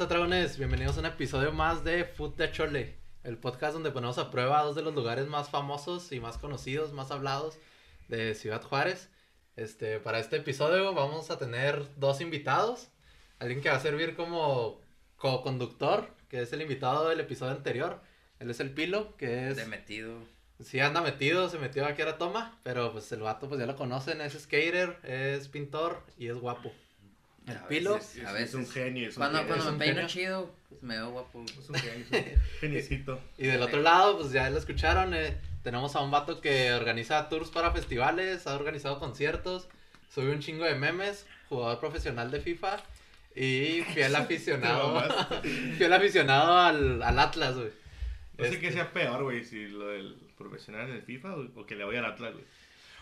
tranza dragones? Bienvenidos a un episodio más de Food de Chole, el podcast donde ponemos a prueba dos de los lugares más famosos y más conocidos, más hablados de Ciudad Juárez. Este, para este episodio vamos a tener dos invitados, alguien que va a servir como co-conductor, que es el invitado del episodio anterior. Él es el Pilo, que es... De metido. Sí, anda metido, se metió aquí a la toma, pero pues el vato pues ya lo conocen, es skater, es pintor y es guapo. El A Pilo, veces, Es, a es veces. un genio. Es un Cuando, genio. cuando es un me peino genio. chido, pues me veo guapo. Es un genio. es un Geniecito. Y del otro lado, pues ya lo escucharon, eh, tenemos a un vato que organiza tours para festivales, ha organizado conciertos, sube un chingo de memes, jugador profesional de FIFA y fiel aficionado, fiel aficionado al, al Atlas, güey. No sé Este, qué sea peor, güey, si lo del profesional en el FIFA o, o que le vaya al Atlas, güey.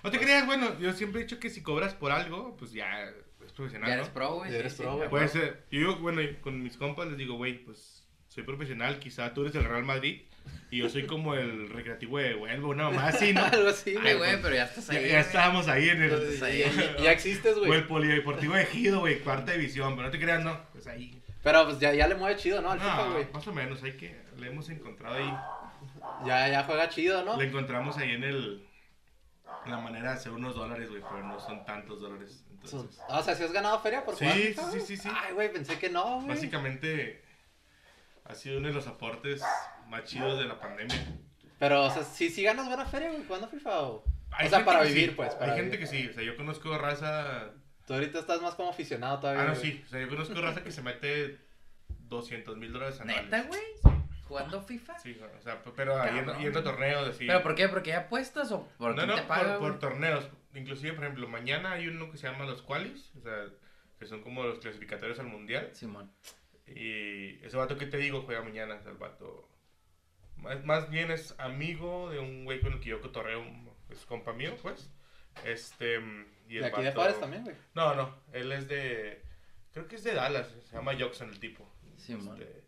No te creas, bueno, yo siempre he dicho que si cobras por algo, pues ya es profesional, Ya ¿no? eres pro, güey. Ya eres sí, pro, güey. Puede ser. Yo bueno, con mis compas les digo, güey, pues soy profesional, quizá tú eres el Real Madrid y yo soy como el recreativo de Huelva, una mamá así, ¿no? Algo así, güey. güey, pero ya estás ahí. Ya, estábamos ahí en el... Pues, ahí. ya, ya existes, O güey. el Polideportivo de Ejido, güey, cuarta división, pero no te creas, no, pues ahí. Pero pues ya, ya le mueve chido, ¿no? Al FIFA, No, güey. más o menos, hay que, le hemos encontrado ahí, Ya, ya juega chido, ¿no? le encontramos ahí en el, la manera de hacer unos dólares, güey, pero no son tantos dólares, entonces, O sea, si has ganado feria por Sí, jugar sí, sí, sí, sí. Ay, güey, pensé que no, güey. básicamente ha sido uno de los aportes más chidos de la pandemia. Pero, o sea, sí, sí ganas buena feria, güey, jugando FIFA o... Hay o sea, para vivir, sí, pues. Para Hay gente vivir. que sí, o sea, yo conozco raza, Tú ahorita estás más como aficionado todavía. ah, no, güey. sí, o sea, yo conozco raza que se mete 200 mil dólares anuales. ¿Neta, güey? ¿Jugando FIFA? Sí, o sea, pero yendo, yendo a torneos, así. ¿Pero por qué? ¿Porque hay apuestas o por no, no, te paga, por, torneos. Inclusive, por ejemplo, mañana hay uno que se llama los qualis, o sea, que son como los clasificatorios al mundial. Simón. Y ese vato que te digo juega mañana, o sea, el vato. Más, más bien es amigo de un güey con el que yo cotorreo, es compa mío, pues. Este. Y el De aquí de vato- Juárez también, güey. No, no, él es de. Creo que es de Dallas, se llama Jackson el tipo. Simón. Este,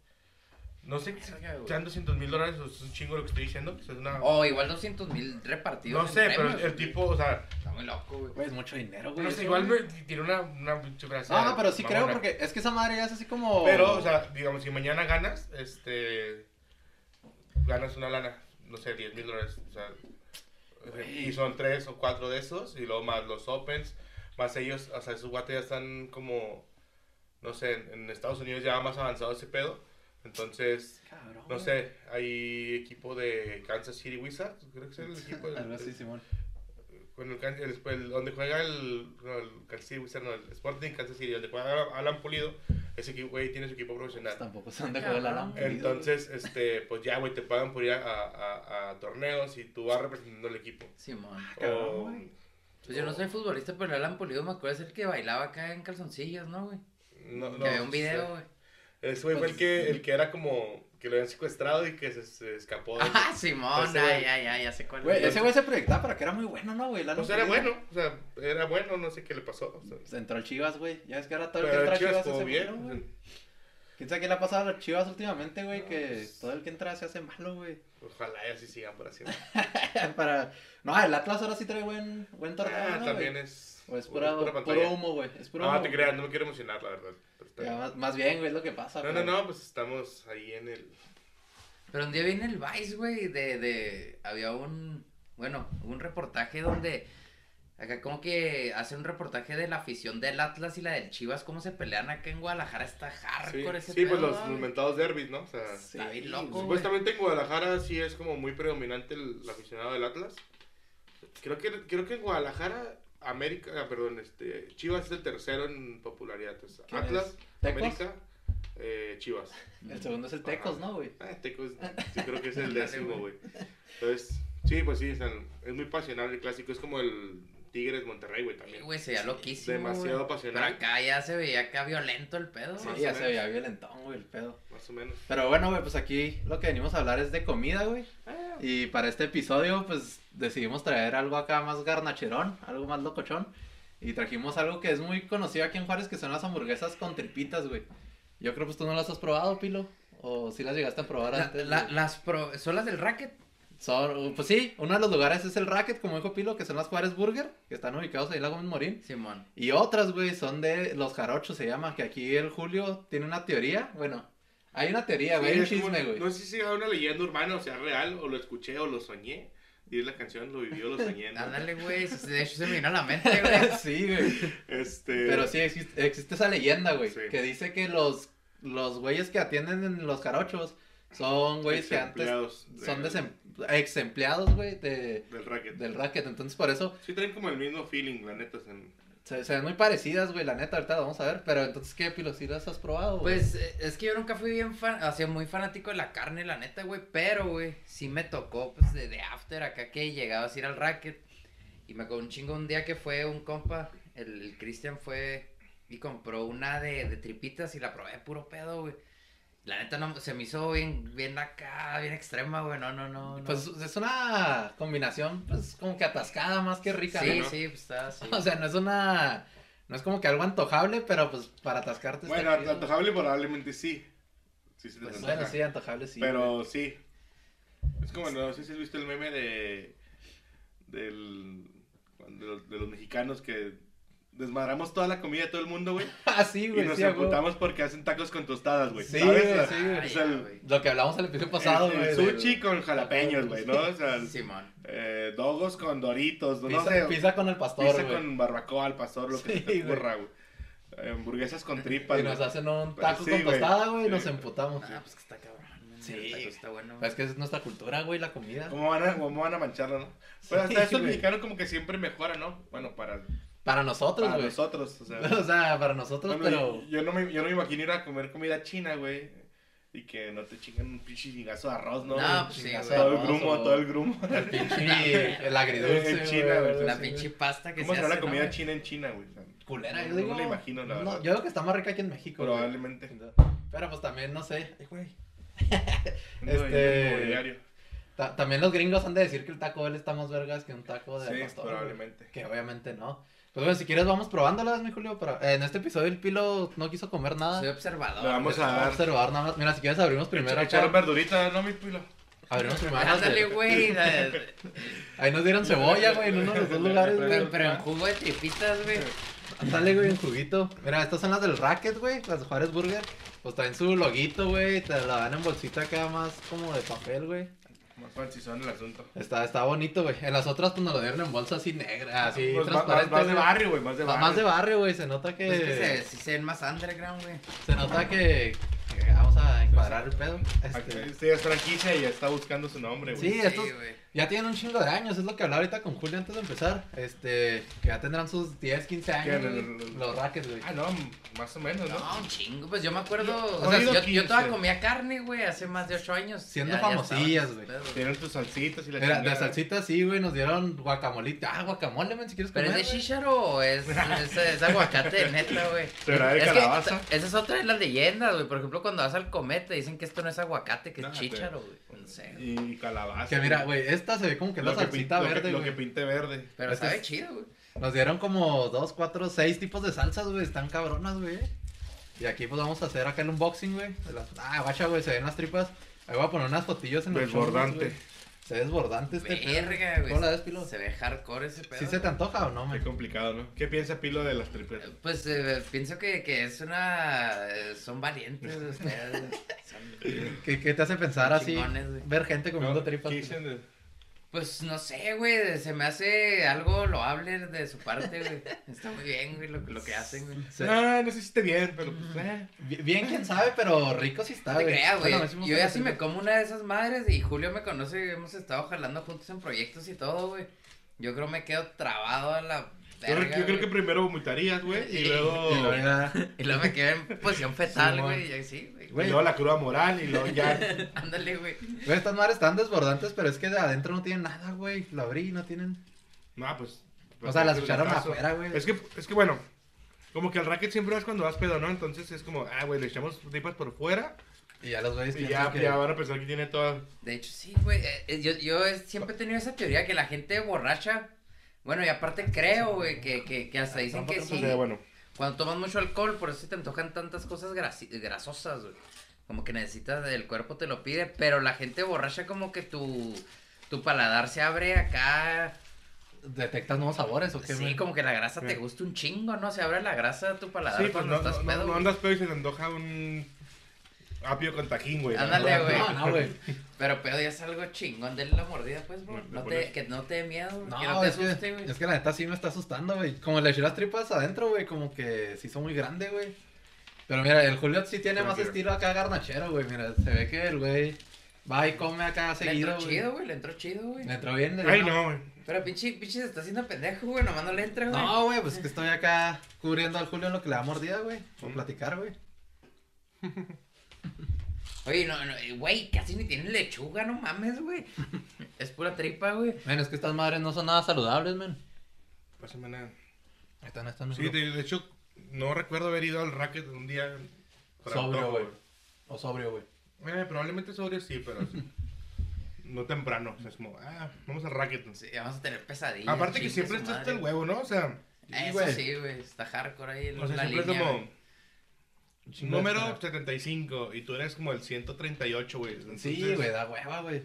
no sé si sean 200 mil dólares o es un chingo lo que estoy diciendo. pues es una... O igual 200 mil repartidos. no en sé, pero premios, el, tipo, o sea, Está muy loco, güey. Es mucho dinero, güey. no sé, igual güey. tiene una, una pinche frase No, no, pero sí creo porque es que esa madre ya es así como... Pero, o sea, digamos, si mañana ganas, este. Ganas una lana, no sé, 10 mil dólares. O sea, Güey. y son tres o cuatro de esos, y luego más los Opens, más ellos, o sea, esos guates ya están como. No sé, en, en Estados Unidos ya más avanzado ese pedo. Entonces, Cabrón, no sé, hay equipo de Kansas City Wizards, creo que es el equipo. del- Algo así, Simón. con el, el- el- donde juega el, no, el Kansas City Wizards, no, el Sporting Kansas City, donde juega Alan Pulido, ese equipo, güey, tiene su equipo profesional. Tampoco son de la Cabrón. lámpara. Entonces, este, pues ya, güey, te pagan por ir a, a, a torneos y tú vas representando el equipo. Simón. cabrón, O- güey. Pues yo no soy futbolista, pero el Alan Pulido me acuerdo es el que bailaba acá en calzoncillos, ¿no, güey? no, que había un video, güey. Ese güey fue el Pues- que, el que era como, que lo habían secuestrado y que se, se escapó. de- Ah, Simón, ay, güey. ay, ay, ya sé cuál Güey, es. ese güey se proyectaba para que era muy bueno, ¿no, güey? Pues era bueno, o sea, era bueno, no sé qué le pasó. o sea, entró al Chivas, güey. Ya es que ahora todo el que entra Chivas Chivas hace bien. malo, güey. ¿Quién sabe qué le ha pasado a los Chivas últimamente, güey? Que pues- todo el que entra se hace malo, güey. Ojalá y así sigan por así. para... No, el Atlas ahora sí trae buen, buen torneo, Ah, ¿no, también güey? es. O es pura, pura puro pantalla. humo, güey. Es puro No, humo. te creas, no me quiero emocionar, la verdad. Pero está Ya, bien. más, más bien, güey, es lo que pasa. No, no, pero- no, pues estamos ahí en el. Pero un día viene el Vice, güey, de, de, había un, bueno, un reportaje donde, acá como que hacen un reportaje de la afición del Atlas y la del Chivas, cómo se pelean acá en Guadalajara, está Sí, hardcore ese sí, pues pedo, los, ¿no, los mentados derbis, ¿no? O sea, Sí, Está bien loco, supuestamente en Guadalajara sí es como muy predominante el, el aficionado del Atlas. Creo que, creo que en Guadalajara, América, ah, perdón, este, Chivas es el tercero en popularidad. o sea, ¿Quién Atlas. América, eh, Chivas. El segundo es el Tecos, ¿no, güey? Ah, Tecos, sí, creo que es el décimo, güey. Entonces, sí, pues sí, es muy pasional el clásico. Es como el Tigres Monterrey, güey, Sí, también. güey, se veía loquísimo, demasiado pasional. Pero acá ya se veía acá violento el pedo, Sí, ya o se menos. veía violentón, güey, el pedo. Más o menos. Pero bueno, güey, pues aquí lo que venimos a hablar es de comida, güey. Ah, Y para este episodio, pues decidimos traer algo acá más garnacherón, algo más locochón. Y trajimos algo que es muy conocido aquí en Juárez, que son las hamburguesas con tripitas, güey. Yo creo pues tú no las has probado, Pilo. O si las llegaste a probar La- antes. la- las pro- son las del racket. Son, pues sí, uno de los lugares es el Racket, como dijo Pilo, que son las Juárez Burger, que están ubicados ahí en la Gómez Morín. Simón. Y otras, güey, son de los jarochos, se llama, que aquí el Julio tiene una teoría, bueno, hay una teoría, güey, hay un Sí, como- chisme, güey. No sé si sea una leyenda urbana o sea real, o lo escuché o lo soñé. Y es la canción, lo vivió, lo soñé. ¿no? Ándale, güey. De hecho, se me vino a la mente, güey. sí, güey. Este. Pero sí existe, existe esa leyenda, güey, Sí. que dice que los, los güeyes que atienden en los jarochos son güeyes que antes son del- desem- ex empleados, güey, de, Del racket. del racket. Entonces, por eso Sí, traen como el mismo feeling, la neta. en- se, se ven muy parecidas, güey, la neta, ahorita lo vamos a ver. Pero entonces, ¿qué, Pilo? ¿Sí las has probado? güey? Pues eh, es que yo nunca fui bien fan, o sea, muy fanático de la carne, la neta, güey. Pero, güey, sí me tocó, pues, de, de after acá que llegabas a ir al racket. Y me acuerdo un chingo un día que fue un compa, el, el Cristian fue y compró una de, de tripitas y la probé de puro pedo, güey. La neta no, se me hizo bien, bien acá, bien extrema, güey. No, no, no. no. Pues es una combinación, pues, como que atascada más que rica, sí, ¿no? sí, pues está así. O sea, no es una... No es como que algo antojable, pero pues para atascarte Bueno, antojable probablemente sí. Sí, te Pues, bueno, sí, antojable sí. Pero sí. Es como, no sé si has visto el meme de. Del. De los, de los mexicanos que desmadramos toda la comida de todo el mundo, güey. Ah, sí, Y güey, nos sí, emputamos porque hacen tacos con tostadas, güey. Sí, ¿Sabes? güey, sí, güey. El-. Lo que hablamos el episodio pasado, el, güey. sushi con jalapeños, güey, ¿no? O sea, Simón. eh, dogos con doritos, no, Pizza, sé. pizza con el pastor, pizza güey. con barbacoa al pastor, lo que Sí, se te ocurra, güey. Hamburguesas con tripas, Y nos hacen un Pues taco sí, con güey. tostada, güey, y nos Sí. emputamos. Ah, pues que está cabrón. Sí. Está bueno. Es que es nuestra cultura, güey, la comida. ¿Cómo van, a, ¿Cómo van a mancharlo, no? Pues Sí, hasta el güey. mexicano como que siempre mejora, ¿no? Bueno, para, Para nosotros, para güey. nosotros, o sea. O sea, para nosotros, Por pero... yo, no me, yo no me imagino ir a comer comida china, güey. Y que no te chingan un pinche chingazo de arroz, ¿no? No, pues sí, todo el grumo, o todo el grumo. El pinche... El agridulce, En China, güey, La pinche pasta que ¿Cómo se será hace, la ¿no, comida china en China, güey? Culera, yo no, digo... No me imagino, la verdad. yo creo que está más rica aquí en México. Probablemente. Pero pues también, no sé. Ay, güey. Este- También los gringos han de decir que el taco Bell está más vergas que un taco de Sí, pastor. güey. probablemente. Que obviamente no. Pues bueno, si quieres vamos probándolas, mi Julio. Pero en este episodio el pilo no quiso comer nada. Soy observador. Le vamos a dar. observar nada más. Mira, si quieres abrimos primero. Echaron verdurita, ¿no, mi pilo? Abrimos primero. Ándale, güey. Ahí nos dieron cebolla, güey, en uno de los dos lugares, güey. Pero, pero en jugo de tripitas, güey. Dale, güey, en juguito. Mira, estas son las del Racket, güey, las de Juárez Burger. Pues traen su loguito, güey, te la dan en bolsita acá más como de papel, güey. Son el asunto. Está, está bonito, güey. En las otras, pues nos lo dieron en bolsa así negra, así Pues más, más, transparente. más de barrio, güey, más de barrio. Más de barrio, güey, se nota que... Pues que se, sí se ven más underground, güey. Se nota que, que vamos a encuadrar el pedo. Este, Aquí- ya es franquicia y está buscando su nombre, güey. Sí, estos Sí, güey. Ya tienen un chingo de años, es lo que hablaba ahorita con Julio antes de empezar. Este, que ya tendrán sus 10, 15 años, ¿Qué, güey, el- el- los rackets, güey. Ah, no, más o menos, ¿no? No, un chingo. Pues yo me acuerdo. Yo- o sea, yo, yo 15. todavía comía carne, güey, hace más de 8 años. Siendo Ya- famosillas, güey. Tienen tus salsitas y la Era, de chingada. salsita sí, güey, nos dieron guacamolita. Ah, guacamole, men, si quieres ¿Pero comer. es de chícharo o es, es, es aguacate neta, güey? ¿Será de Es que calabaza? esa es otra de las leyendas, güey. Por ejemplo, cuando vas al cometa dicen que esto no es aguacate, que es No, chícharo, güey. No sé. Y calabaza. Que mira, güey, esta se ve como que es la Lo que, salsita pin- lo que- verde, lo que pinte verde. Pero Este sabe es- chido, güey. Nos dieron como dos, cuatro, seis tipos de salsas, güey. Están cabronas, güey. Y aquí pues vamos a hacer acá el unboxing, güey. las- Ah, guacha, güey, se ven las tripas. Ahí voy a poner unas fotillos en notes, Desbordante. Se ve desbordante este pedo. Verga, güey. ¿Cómo la ves, Pilo? Se ve hardcore ese pedo. ¿Sí se te antoja o no, Qué man? complicado, ¿no? ¿Qué piensa Pilo de las triples? Pues eh, pienso que, que es una. eh, son valientes ustedes. Son- ¿Qué, qué te hace pensar así? Chingones. Ver gente comiendo ¿No? tripas. ¿Qué dicen de- Pues no sé, güey. Se me hace algo loable de su parte, güey. Está muy bien, güey, lo, lo que hacen, güey. Sí. Ah, no sé si esté bien, pero pues, eh. Bi- Bien, quién sabe, pero rico sí está, No te güey. creas. Bueno, Yo ya sí me como una de esas madres y Julio me conoce. Hemos estado jalando juntos en proyectos y todo, güey. Yo creo me quedo trabado a la. Yo, creo- verga, yo creo güey. que primero vomitarías, güey, y Y- luego, Y luego ya- Y luego me quedé en posición fetal, Sí, güey. y ahí sí, güey. y luego la cruda moral, y luego ya. Ándale, güey. Güey, estas madres están desbordantes, pero es que de adentro no tienen nada, güey. Lo abrí y no tienen. No, pues. O sea, las pues, echaron caso. afuera, güey. Es que, es que bueno, como que al racket siempre vas cuando vas pedo, ¿no? Entonces es como, ah, güey, le echamos tripas por fuera Y ya los güeyes y ya, que... ya van a pensar que tiene toda. De hecho, sí, güey. eh, eh, yo, yo siempre he tenido esa teoría que la gente borracha. Bueno, y aparte creo, güey, que, que, que hasta dicen que sí. Sea, bueno, Cuando tomas mucho alcohol, por eso te antojan tantas cosas grasi- grasosas, güey. Como que necesitas, el cuerpo te lo pide, pero la gente borracha como que tu, tu paladar se abre acá. ¿Detectas nuevos sabores o qué? Sí, como que la grasa te gusta un chingo, ¿no? Se abre la grasa de tu paladar Sí, pues cuando no, estás no, pedo. no andas pedo y se te antoja un apio con tajín, güey. Ándale, güey. No, no, güey. Pero pedo ya es algo chingón de la mordida, pues, bro. No te, que no te dé miedo, No, que no te asuste, que, güey. es que la neta sí me está asustando, güey. Como le eché las tripas adentro, güey, como que sí son muy grandes, güey. Pero mira, el Julio sí tiene Pero más quiero. estilo acá garnachero, güey. Mira, se ve que el güey va y come acá Le seguido, entró güey. chido, güey, le entró chido, güey. Me entró bien. Ay, no, güey. Pero pinche, pinche se está haciendo pendejo, güey, nomás no le entra, güey. No, güey, pues que estoy acá cubriendo al Julio en lo que le da mordida, güey. Por platicar, güey. Oye, no, no, eh, güey, casi ni tiene lechuga, no mames, güey. Es pura tripa, güey. Men, es que estas madres no son nada saludables, men. Pásame nada. Ahí están, están. Sí, de, de hecho, no recuerdo haber ido al racket un día. por Sobrio, güey. O sobrio, güey. Eh, probablemente sobrio sí, pero sí. no temprano. O sea, es como, ah, vamos al racket. Sí, vamos a tener pesadillas. Aparte que siempre está hasta el huevo, ¿no? O sea, Eso güey. sí, güey, está hardcore ahí o sea la siempre línea, es como güey. Número estar. 75 y tú eres como el 138, güey. Sí, güey, da hueva, güey.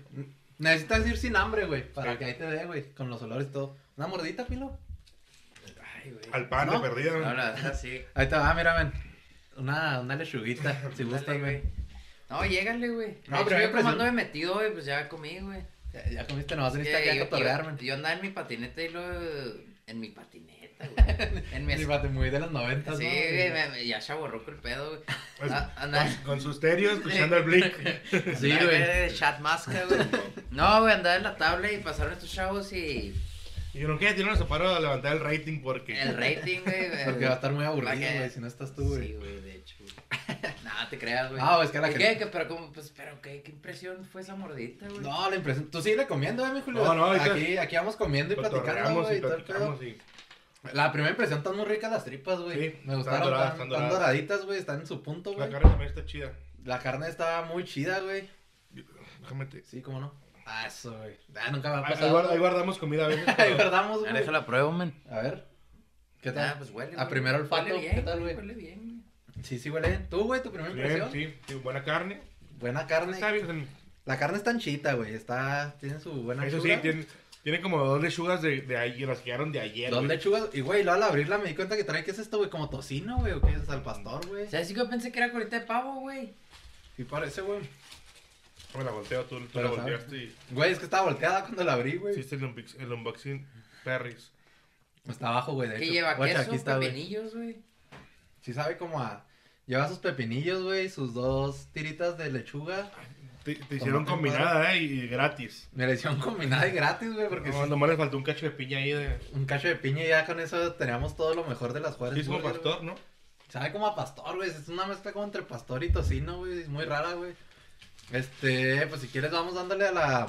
Necesitas ir sin hambre, güey, para Sí. que ahí te dé, güey, con los olores y todo. Una mordita, pilo. Ay, güey. Al pan ¿No? de perdida. No, sí. Ahí te va, mira, ven. Una, una lechuguita, si gustas, güey. No, llégale, güey. No, No, pero yo me como ando metido, güey, pues ya comí, güey. Ya, ya comiste, nomás Es viniste que aquí a cotorrearme. yo, yo andaba en mi patineta y luego en mi patineta, güey. En mi Sí, pate, muy de los noventas, Sí, ¿no? güey, me- ya chaborroco el pedo, güey. Pues, Ah, anda- con, con su estéreo, escuchando el blink. Sí, andaba güey. de Chat masca, güey. No, güey, andaba en la tabla y pasaron estos chavos y Y no quiero tirar a paro a levantar el rating porque. el rating, güey. Porque va a estar muy aburrido, que- güey, si no estás tú, güey. Sí, güey, de hecho. güey. Nada, te creas, güey. No, es que la ¿Y gente- qué? ¿Qué? Pero, ¿cómo? Pues, pero, ¿qué, ¿qué impresión fue esa mordidita, güey? No, la impresión. Tú sigue comiendo, eh, mi Julio. No, no, ahorita- aquí, aquí vamos comiendo y platicando, Cotorreamos güey. y y todo el pedo. platicamos y. La primera impresión están muy ricas las tripas, güey. Sí, Me están gustaron, doradas, están, están están doradas. doraditas, güey. Están en su punto, La güey. carne también está chida. La carne está muy chida, güey. Déjame te. Sí, cómo no. Ah, eso, güey. Ah, nunca me ha ahí pasado. ahí güey. guardamos comida a veces. Ahí guardamos, güey. déjala pruebo, man. A ver. ¿Qué tal? Ah, pues huele. A güey. primer olfato, Huele bien, ¿qué tal, güey? Huele bien, güey. Sí, sí, huele. bien. ¿Tú, güey, tu primera Bien, impresión? sí, sí, buena carne. Buena carne. Está bien. La carne está anchita, güey. Está... Tiene su buena Eso sí, tiene, tiene como dos lechugas de, de ayer, las que quedaron de ayer. Dos güey. lechugas. Y, güey, luego al abrirla me di cuenta que trae, ¿qué es esto, güey? Como tocino, güey. ¿O qué es? Al pastor, güey. ¿Sabes? Sí que yo pensé que era colita de pavo, güey. Sí parece, güey. Me la volteo, tú, tú la volteaste y Güey, es que estaba volteada cuando la abrí, güey. hiciste el, unbox- el unboxing Perris. Está abajo, güey, de Que hecho. lleva Guacha, queso, aquí está, pepinillos, güey. Sí sabe como a... Lleva sus pepinillos, güey, sus dos tiritas de lechuga. Te, te hicieron combinada, ¿eh? Y, gratis. Me la hicieron combinada y gratis, güey, porque No, sí, nomás le faltó un cacho de piña ahí de... un cacho de piña y ya con eso teníamos todo lo mejor de las Juárez Sí, es como Burger, pastor, ¿no? Sabe como a pastor, güey. Es una mezcla como entre pastor y tocino, güey. Es muy rara, güey. Este, pues si quieres vamos dándole a la...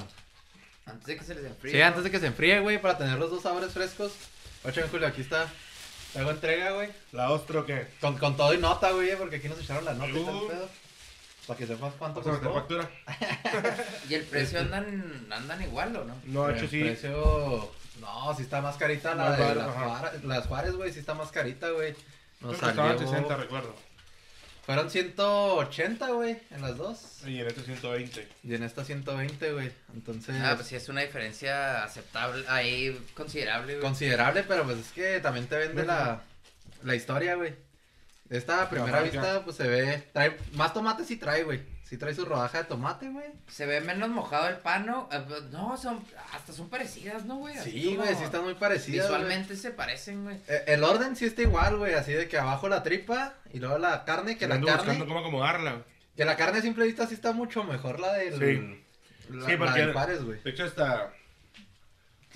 Antes de que se les enfríe. Sí, antes de que se enfríe, güey, para tener los dos sabores frescos. Ocho, Julio, aquí está. Te hago entrega, güey. La ostro que... Con, con todo y nota, güey, porque aquí nos echaron la nota y todo el Uh. pedo. Para que sepas cuánto costó. factura. Y el precio andan, andan igual, ¿o no? No, de hecho El sí. precio... No, sí está más carita la de las. Juárez, las Juárez, güey, sí está más carita, güey. Creo Nos estaban salió... 60, recuerdo. Fueron 180, güey, en las dos. Y en este 120. Y en esta 120, güey. Entonces... Ah, pues sí, es una diferencia aceptable, ahí considerable, güey. Considerable, pero pues es que también te vende la, la historia, güey. Esta a primera vista, pues se ve. Trae, más tomate sí trae, güey. Sí trae su rodaja de tomate, güey. Se ve menos mojado el pan, ¿no? Eh, pues, No, son, hasta son parecidas, ¿no, güey? Sí, como güey, sí están muy parecidas. Visualmente se parecen, güey. Eh, El orden sí está igual, güey. Así de que abajo la tripa y luego la carne. Que la Ando carne. buscando cómo acomodarla. Que la carne a simple vista sí está mucho mejor la del. Sí. La, Sí, porque- Juárez, güey. De hecho,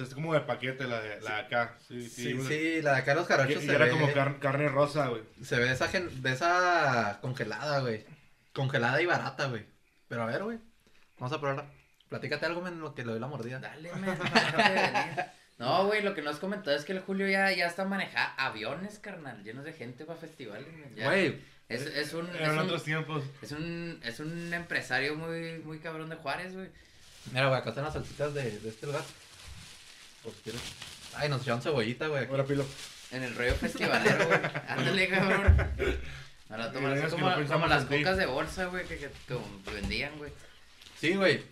está... Es como de paquete la de la de acá. Sí, sí. Sí, la de acá de los y se era ve, como car- carne rosa, güey. se ve de esa, gen- de esa congelada, güey. Congelada y barata, güey. Pero a ver, güey. Vamos a probarla. Platícate algo en lo que le doy la mordida. Dale, venir. No, güey, lo que nos has comentado es que el Julio ya, ya está manejando aviones, carnal, llenos de gente para festivales. Güey, Es, es un, es, Eran un, otros tiempos. es, un, es un empresario muy, muy cabrón de Juárez, güey. mira, güey, acá están las salsitas de, de este lugar. Si quieres. Ay, nos echaron cebollita, güey. Ahora pilo. En el rollo festivalero, güey. Ándale, cabrón. Ahora tomar así como, no pensamos como las cocas de bolsa, güey, que, que, que vendían, güey. Sí, güey.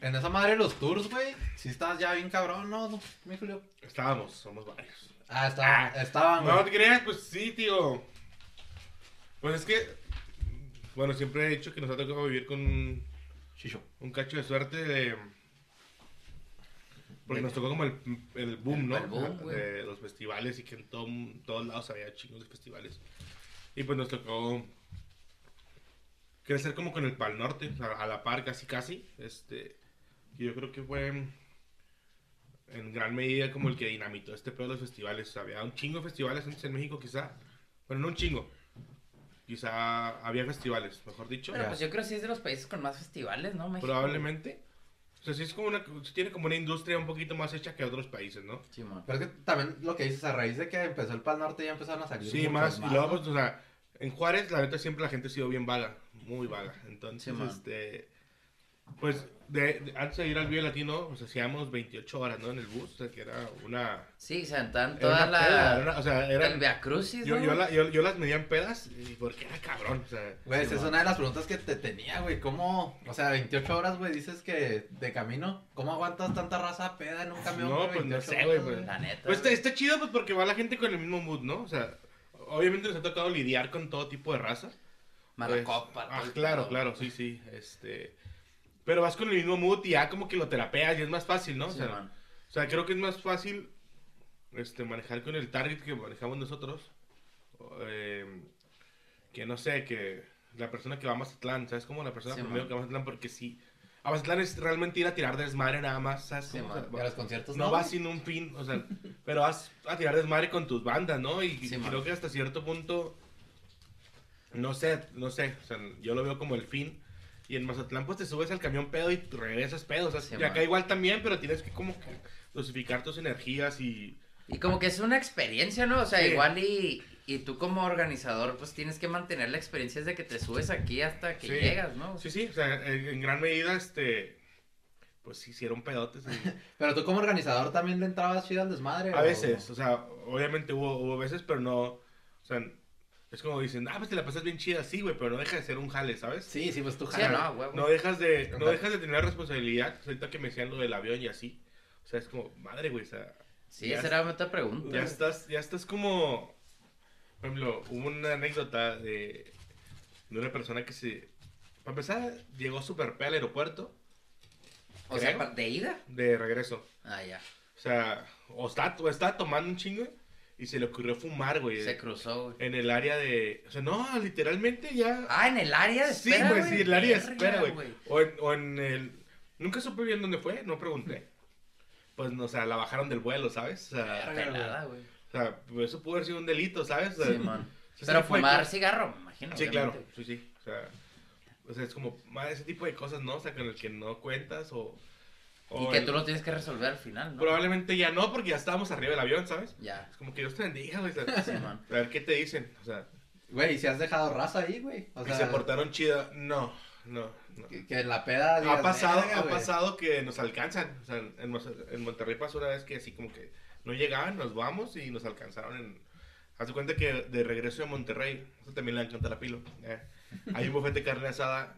En esa madre de los tours, güey, sí estás ya bien cabrón, ¿no, no, mi Julio? Estábamos, somos varios. Ah, estaban, estaban, güey. No te creas, pues sí, tío. Pues es que, bueno, siempre he dicho que nos ha tocado vivir con un, Chicho. un cacho de suerte de... Porque nos tocó como el, el boom, ¿no? El boom, güey. de los festivales y que en todo- todos lados había chingos de festivales. Y pues nos tocó crecer como con el Pal Norte, a, a la par casi casi. Este, y yo creo que fue en, en gran medida como el que dinamitó este pedo de los festivales. Había un chingo de festivales antes en México quizá. Bueno, no un chingo. Quizá había festivales, mejor dicho. Pero pues yo creo que sí es de los países con más festivales, ¿no? México. Probablemente. Sea, sí es como una, tiene como una industria un poquito más hecha que otros países, ¿no? Sí, man. Pero es que también lo que dices, a raíz de que empezó el Pal Norte ya empezaron a salir Sí, más. Y luego, ¿no? pues, o sea, en Juárez, la neta, siempre la gente ha sido bien vaga. Muy vaga. Entonces, Sí, man. este. Pues, de, de- antes de ir al Vive Latino, pues hacíamos 28 horas, ¿no? En el bus, o sea, que era una. Sí, se aventaban Era toda una peda, era la... una- o sea, era. El Via Crucis, Yo, ¿no? yo, la- yo, yo las medía en pedas y porque era cabrón, o sea. Güey, Sí, esa es una de las preguntas que te tenía, güey. ¿Cómo, o sea, 28 horas, güey, dices que de camino? ¿Cómo aguantas tanta raza peda en un camión? No, pues, no 28 sé, güey, pues. La neta. Pues está, está chido, pues porque va la gente con el mismo mood, ¿no? O sea, obviamente nos ha tocado lidiar con todo tipo de raza. Mala Pues. Ah, todo claro, pedo. claro, sí, sí. Este. Pero vas con el mismo mood y ya como que lo terapeas y es más fácil, ¿no? O Sí, sea, man. o sea, creo que es más fácil este, manejar con el target que manejamos nosotros. o, eh, que no sé, que la persona que va a Mazatlán, ¿sabes? Como la persona Sí, primero man. que va a Mazatlán, porque sí. A Mazatlán es realmente ir a tirar desmadre nada más, ¿sabes? Sí? O sea, a los conciertos no no. vas sin un fin, o sea, pero vas a tirar desmadre con tus bandas, ¿no? Y Sí, y creo que hasta cierto punto, no sé, no sé, o sea, yo lo veo como el fin. Y en Mazatlán, pues te subes al camión pedo y regresas pedo, o sea, Sí, y acá man. igual también, pero tienes que como que dosificar tus energías y... Y como que es una experiencia, ¿no? O sea, Sí. igual y, y tú como organizador, pues tienes que mantener la experiencia desde que te subes aquí hasta que Sí. llegas, ¿no? Sí, sí, o sea, en, en gran medida, este, pues hicieron pedotes. y- Pero tú como organizador también le entrabas chido al desmadre. A o- veces, o sea, obviamente hubo, hubo veces, pero no, o sea, es como dicen, ah, pues te la pasas bien chida, sí, güey, pero no deja de ser un jale, ¿sabes? Sí, sí, pues tú Sí, jalas. no, huevo. No dejas de, no dejas de tener la responsabilidad, ahorita que me decían lo del avión y así, o sea, es como, madre, güey, o sea, Sí, ya esa era otra pregunta. ya estás, ya estás como, por ejemplo, hubo una anécdota de, de una persona que se, para empezar, llegó súper pe al aeropuerto, O sea, creo. ¿de ida? de regreso, Ah, ya. o sea, o estaba, o estaba tomando un chingo y se le ocurrió fumar, güey. Se cruzó, güey. En el área de. O sea, no, literalmente ya. Ah, en el área de sí, espera, güey, sí, el área de espera, güey. O en, o en el. Nunca supe bien dónde fue, no pregunté. Pues, no, o sea, la bajaron del vuelo, ¿sabes? O sea, Verga, güey. o sea, pues, eso pudo haber sido un delito, ¿sabes? O sea, Sí, man. Pero fumar cigarro, me imagino. Sí, claro, sí, sí. O sea, o sea, es como madre, ese tipo de cosas, ¿no? O sea, con el que no cuentas o. o Y que el- tú lo tienes que resolver al final, ¿no? Probablemente ya no, porque ya estábamos arriba del avión, ¿sabes? Ya. Es como que Dios te bendiga, güey. Sí, man. a ver qué te dicen. O sea, Güey, ¿y si has dejado raza ahí, güey? O que sea, se portaron chida. No, no, no. que, que en la peda Ha pasado, "Verga, ha güey". pasado que nos alcanzan. O sea, en, en Monterrey pasó una vez que así como que no llegaban, nos vamos y nos alcanzaron en... Haz de cuenta que de regreso a Monterrey, eso también le encanta la pilo. eh, Hay un bufete de carne asada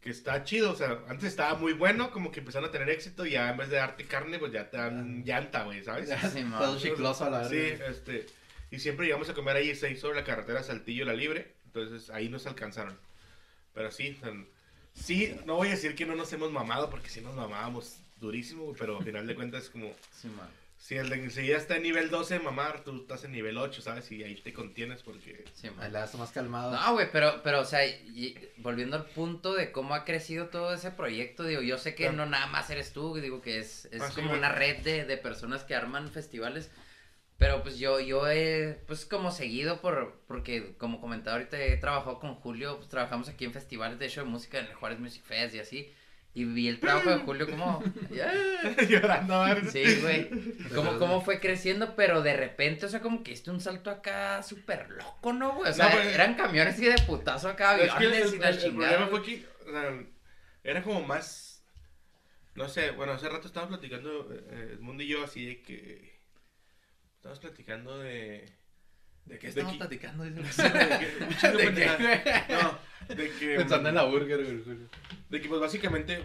que está chido, o sea, antes estaba muy bueno, como que empezaron a tener éxito y ya en vez de darte carne, pues ya te dan llanta, güey, ¿sabes? Ya, Sí, todo chicloso a la Sí, este, y siempre íbamos a comer ahí seis sobre la carretera Saltillo La Libre, entonces ahí nos alcanzaron. Pero sí, o sea, sí, no voy a decir que no nos hemos mamado, porque sí nos mamábamos durísimo, pero al final de cuentas es como, Sí, man. Si el de enseguida está en nivel 12 de mamar, tú estás en nivel 8, ¿sabes? Y ahí te contienes porque... Sí, man. Ahí más calmado. No, güey, pero, pero, o sea, y- volviendo al punto de cómo ha crecido todo ese proyecto, digo, yo sé que Claro. no nada más eres tú, digo que es, es Ah, como una red de, de personas que arman festivales, pero pues yo, yo he, pues como seguido por, porque como comentaba ahorita he trabajado con Julio, pues trabajamos aquí en festivales de hecho de música, en el Juárez Music Fest y así, y vi el trabajo de Julio como, Llorando, ¿verdad? Sí, güey. Cómo, cómo fue creciendo, pero de repente, o sea, como que este un salto acá súper loco, ¿no, güey? O sea, No, pues, eran camiones y de putazo acá, Es que aviones el, y la el- el chingada. problema fue que, o sea, era como más, no sé, bueno, hace rato estábamos platicando, eh, Edmundo y yo, así de que, estábamos platicando de... ¿De qué de estamos que- platicando? Dice. de que- de ¿De güey? No, de que... Pensando en la burger, güey. De que pues básicamente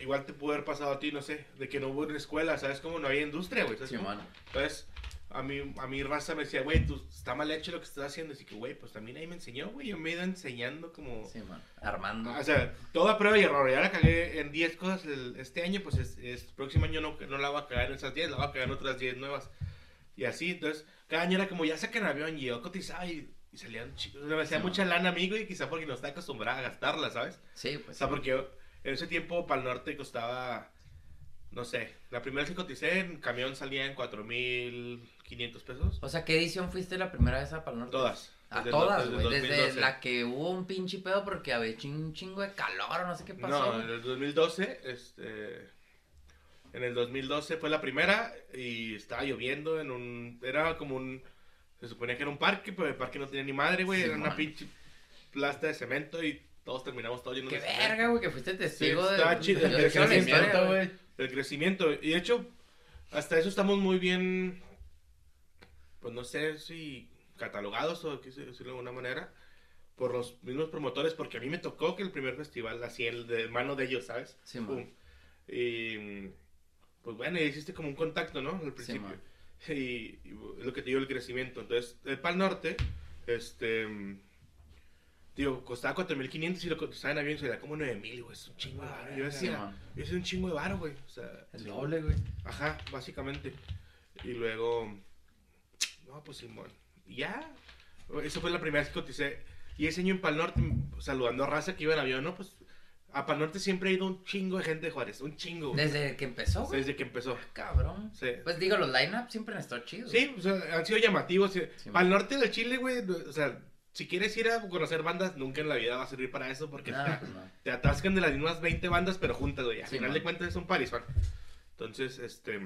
igual te pudo haber pasado a ti, no sé, de que no hubo una escuela, ¿sabes? Como no había industria, güey. ¿sabes Sí, mano. Entonces, a mí, a mi raza me decía, güey, tú está mal hecho lo que estás haciendo. Así que, güey, pues también ahí me enseñó, güey. Yo me he ido enseñando como. Sí, mano. Armando. O sea, toda prueba y error. Ya la cagué en 10 cosas el- este año, pues es, es- próximo año no, no la voy a cagar en esas 10, la voy a cagar en otras 10 nuevas. Y así, entonces, cada año era como, ya saquen avión, y yo cotizaba y, y salían chicos. me hacía Sí, mucha lana, amigo, y quizá porque no está acostumbrada a gastarla, ¿sabes? Sí, O pues. sea, sí. porque yo- en ese tiempo para el norte costaba, no sé, la primera vez que coticé en camión salía en 4.500 pesos. O sea, ¿qué edición fuiste la primera vez a Pal Norte? Todas. A Desde todas, desde güey. Desde 2012. la que hubo un pinche pedo porque había un chingo de calor o no sé qué pasó. No, en el 2012, este, en el 2012 fue la primera y estaba lloviendo en un, era como un, se suponía que era un parque, pero el parque no tenía ni madre, güey, Sí, era una pinche plasta de cemento y todos terminamos todos llenos Qué de cemento. verga, güey, que fuiste testigo Sí, de. chido, el crecimiento, güey. El crecimiento, y de hecho, hasta eso estamos muy bien, pues no sé si catalogados o qué decirlo de alguna manera, por los mismos promotores, porque a mí me tocó que el primer festival, así, el de mano de ellos, ¿sabes? Sí, man. Y pues bueno, hiciste como un contacto, ¿no? Al Sí, principio. man. Y, y lo que te dio el crecimiento. Entonces, el Pal Norte, este. Digo, costaba 4.500 y lo costaba en avión se da como 9.000, güey. Es un chingo de varo. Yo decía, yo decía un chingo de varo, güey. O sea, El doble, güey. ajá, básicamente. Y luego, no, pues Simón. Ya, eso fue la primera vez que coticé. Y ese año en Pal Norte, saludando a raza que iba en avión, ¿no? Pues a Pal Norte siempre ha ido un chingo de gente de Juárez, un chingo. güey. Desde que empezó, güey. Desde que empezó. Cabrón. Sí. Pues digo, los line-ups siempre han estado chidos. Sí, o sea, han sido llamativos. sí. Al norte de Chile, güey, o sea, si quieres ir a conocer bandas, nunca en la vida va a servir para eso porque No, te, pues no. te atascan de las mismas 20 bandas, pero juntas, güey. Al Sí, final man. de cuentas es un parisón. Entonces, este.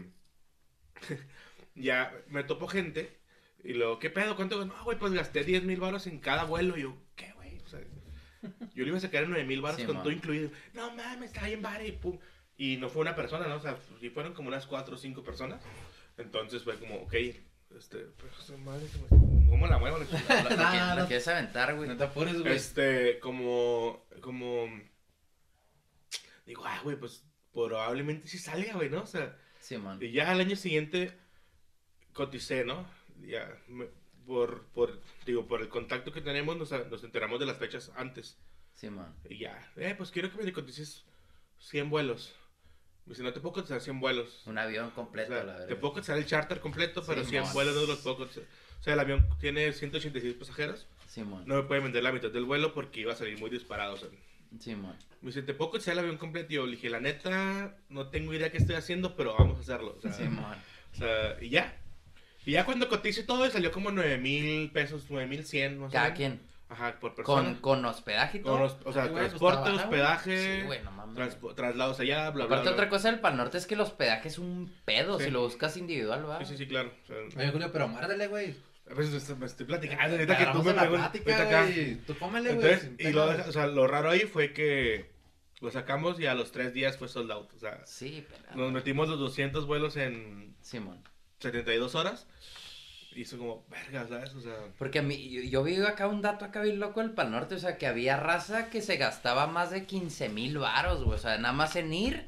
ya me topo gente. Y luego, ¿qué pedo? ¿Cuánto? No, güey, pues gasté 10 mil baros en cada vuelo. Y yo, ¿qué, güey? O sea, yo le iba a sacar en 9 mil baros Sí, con man. todo incluido. No mames, está bien bar y pum. Y no fue una persona, ¿no? O sea, sí fueron como unas 4 o 5 personas. Entonces fue como, ok, este, pues, madre, ¿cómo la muevo? la? La, la la quieres aventar, güey. No te apures, güey. Este, como, como, digo, ah, güey, pues probablemente sí salga, güey, ¿no? O sea, Sí, man. y ya al año siguiente coticé, ¿no? Ya, me- por, por, digo, por el contacto que tenemos, nos, nos enteramos de las fechas antes. Sí, man. Y ya, eh, pues quiero que me cotices 100 vuelos. Me dice, no te puedo cotizar 100 vuelos. Un avión O completo, sea, la verdad. te puedo cotizar el charter completo, pero Sí, 100 mon. vuelos no los puedo cotizar. O sea, el avión tiene 186 pasajeros. Sí, man. No me pueden vender la mitad del vuelo porque iba a salir muy disparado. O sea, Sí, man. me dice, ¿te puedo cotizar el avión completo? Y yo le dije, la neta, no tengo idea qué estoy haciendo, pero vamos a hacerlo. O sea, Sí, man. o sea, y ya. Y ya cuando cotice todo, salió como 9 mil pesos, 9 mil 100, no sé. Cada quien. Ajá, por persona. Con, con hospedaje y todo. Con hos- o sea, güey, pues transporte, hospedaje, Sí, güey, no mames. transpo- traslados allá, bla, bla, Aparte, bla. otra cosa del Pal Norte es que el hospedaje es un pedo. Sí. Si lo buscas individual, va. Sí, sí, sí, claro. O sea, Oye, Julio, pero muérdele, güey. a veces me estoy platicando, ahorita que tú me preguntas. Tú cómele, güey. Y lo, o sea, lo raro ahí fue que lo sacamos y a los tres días fue sold out. O sea, Sí, pero. nos metimos los 200 vuelos en Simón. 72 horas. Y eso como, verga, ¿sabes? O sea, Porque a mí, yo, yo vi acá un dato acá bien loco del Pal Norte, o sea, que había raza que se gastaba más de 15 mil varos, güey, o sea, nada más en ir,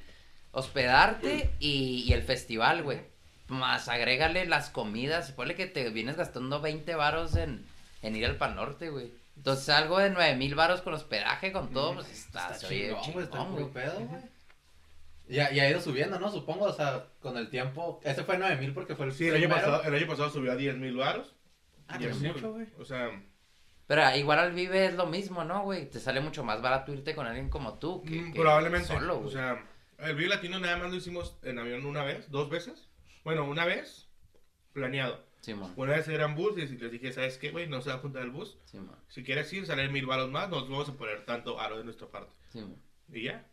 hospedarte y, y el festival, güey. Más agrégale las comidas, ponle que te vienes gastando 20 varos en, en ir al Pal Norte, güey. Entonces algo de 9 mil varos con hospedaje, con todo, pues está, Está se oye chingón. Está chingón, güey. pedo, güey. Y ha, y ha ido subiendo, ¿no? Supongo, o sea, con el tiempo. Ese fue 9000 porque fue el sí, el año, pasado, el año pasado subió a 10 mil baros. Ah, pero así, mucho, güey. O sea, Pero igual al Vive es lo mismo, ¿no, güey? Te sale mucho más barato irte con alguien como tú que, mm, que probablemente. solo, o güey. sea, el Vive Latino nada más lo hicimos en avión una vez, dos veces. Bueno, una vez planeado. Simón, Una vez era en bus y les dije, ¿sabes qué, güey? No se va a juntar el bus. Simón, Si quieres ir, salen mil baros más, nos vamos a poner tanto aro de nuestra parte. Simón. Y ya.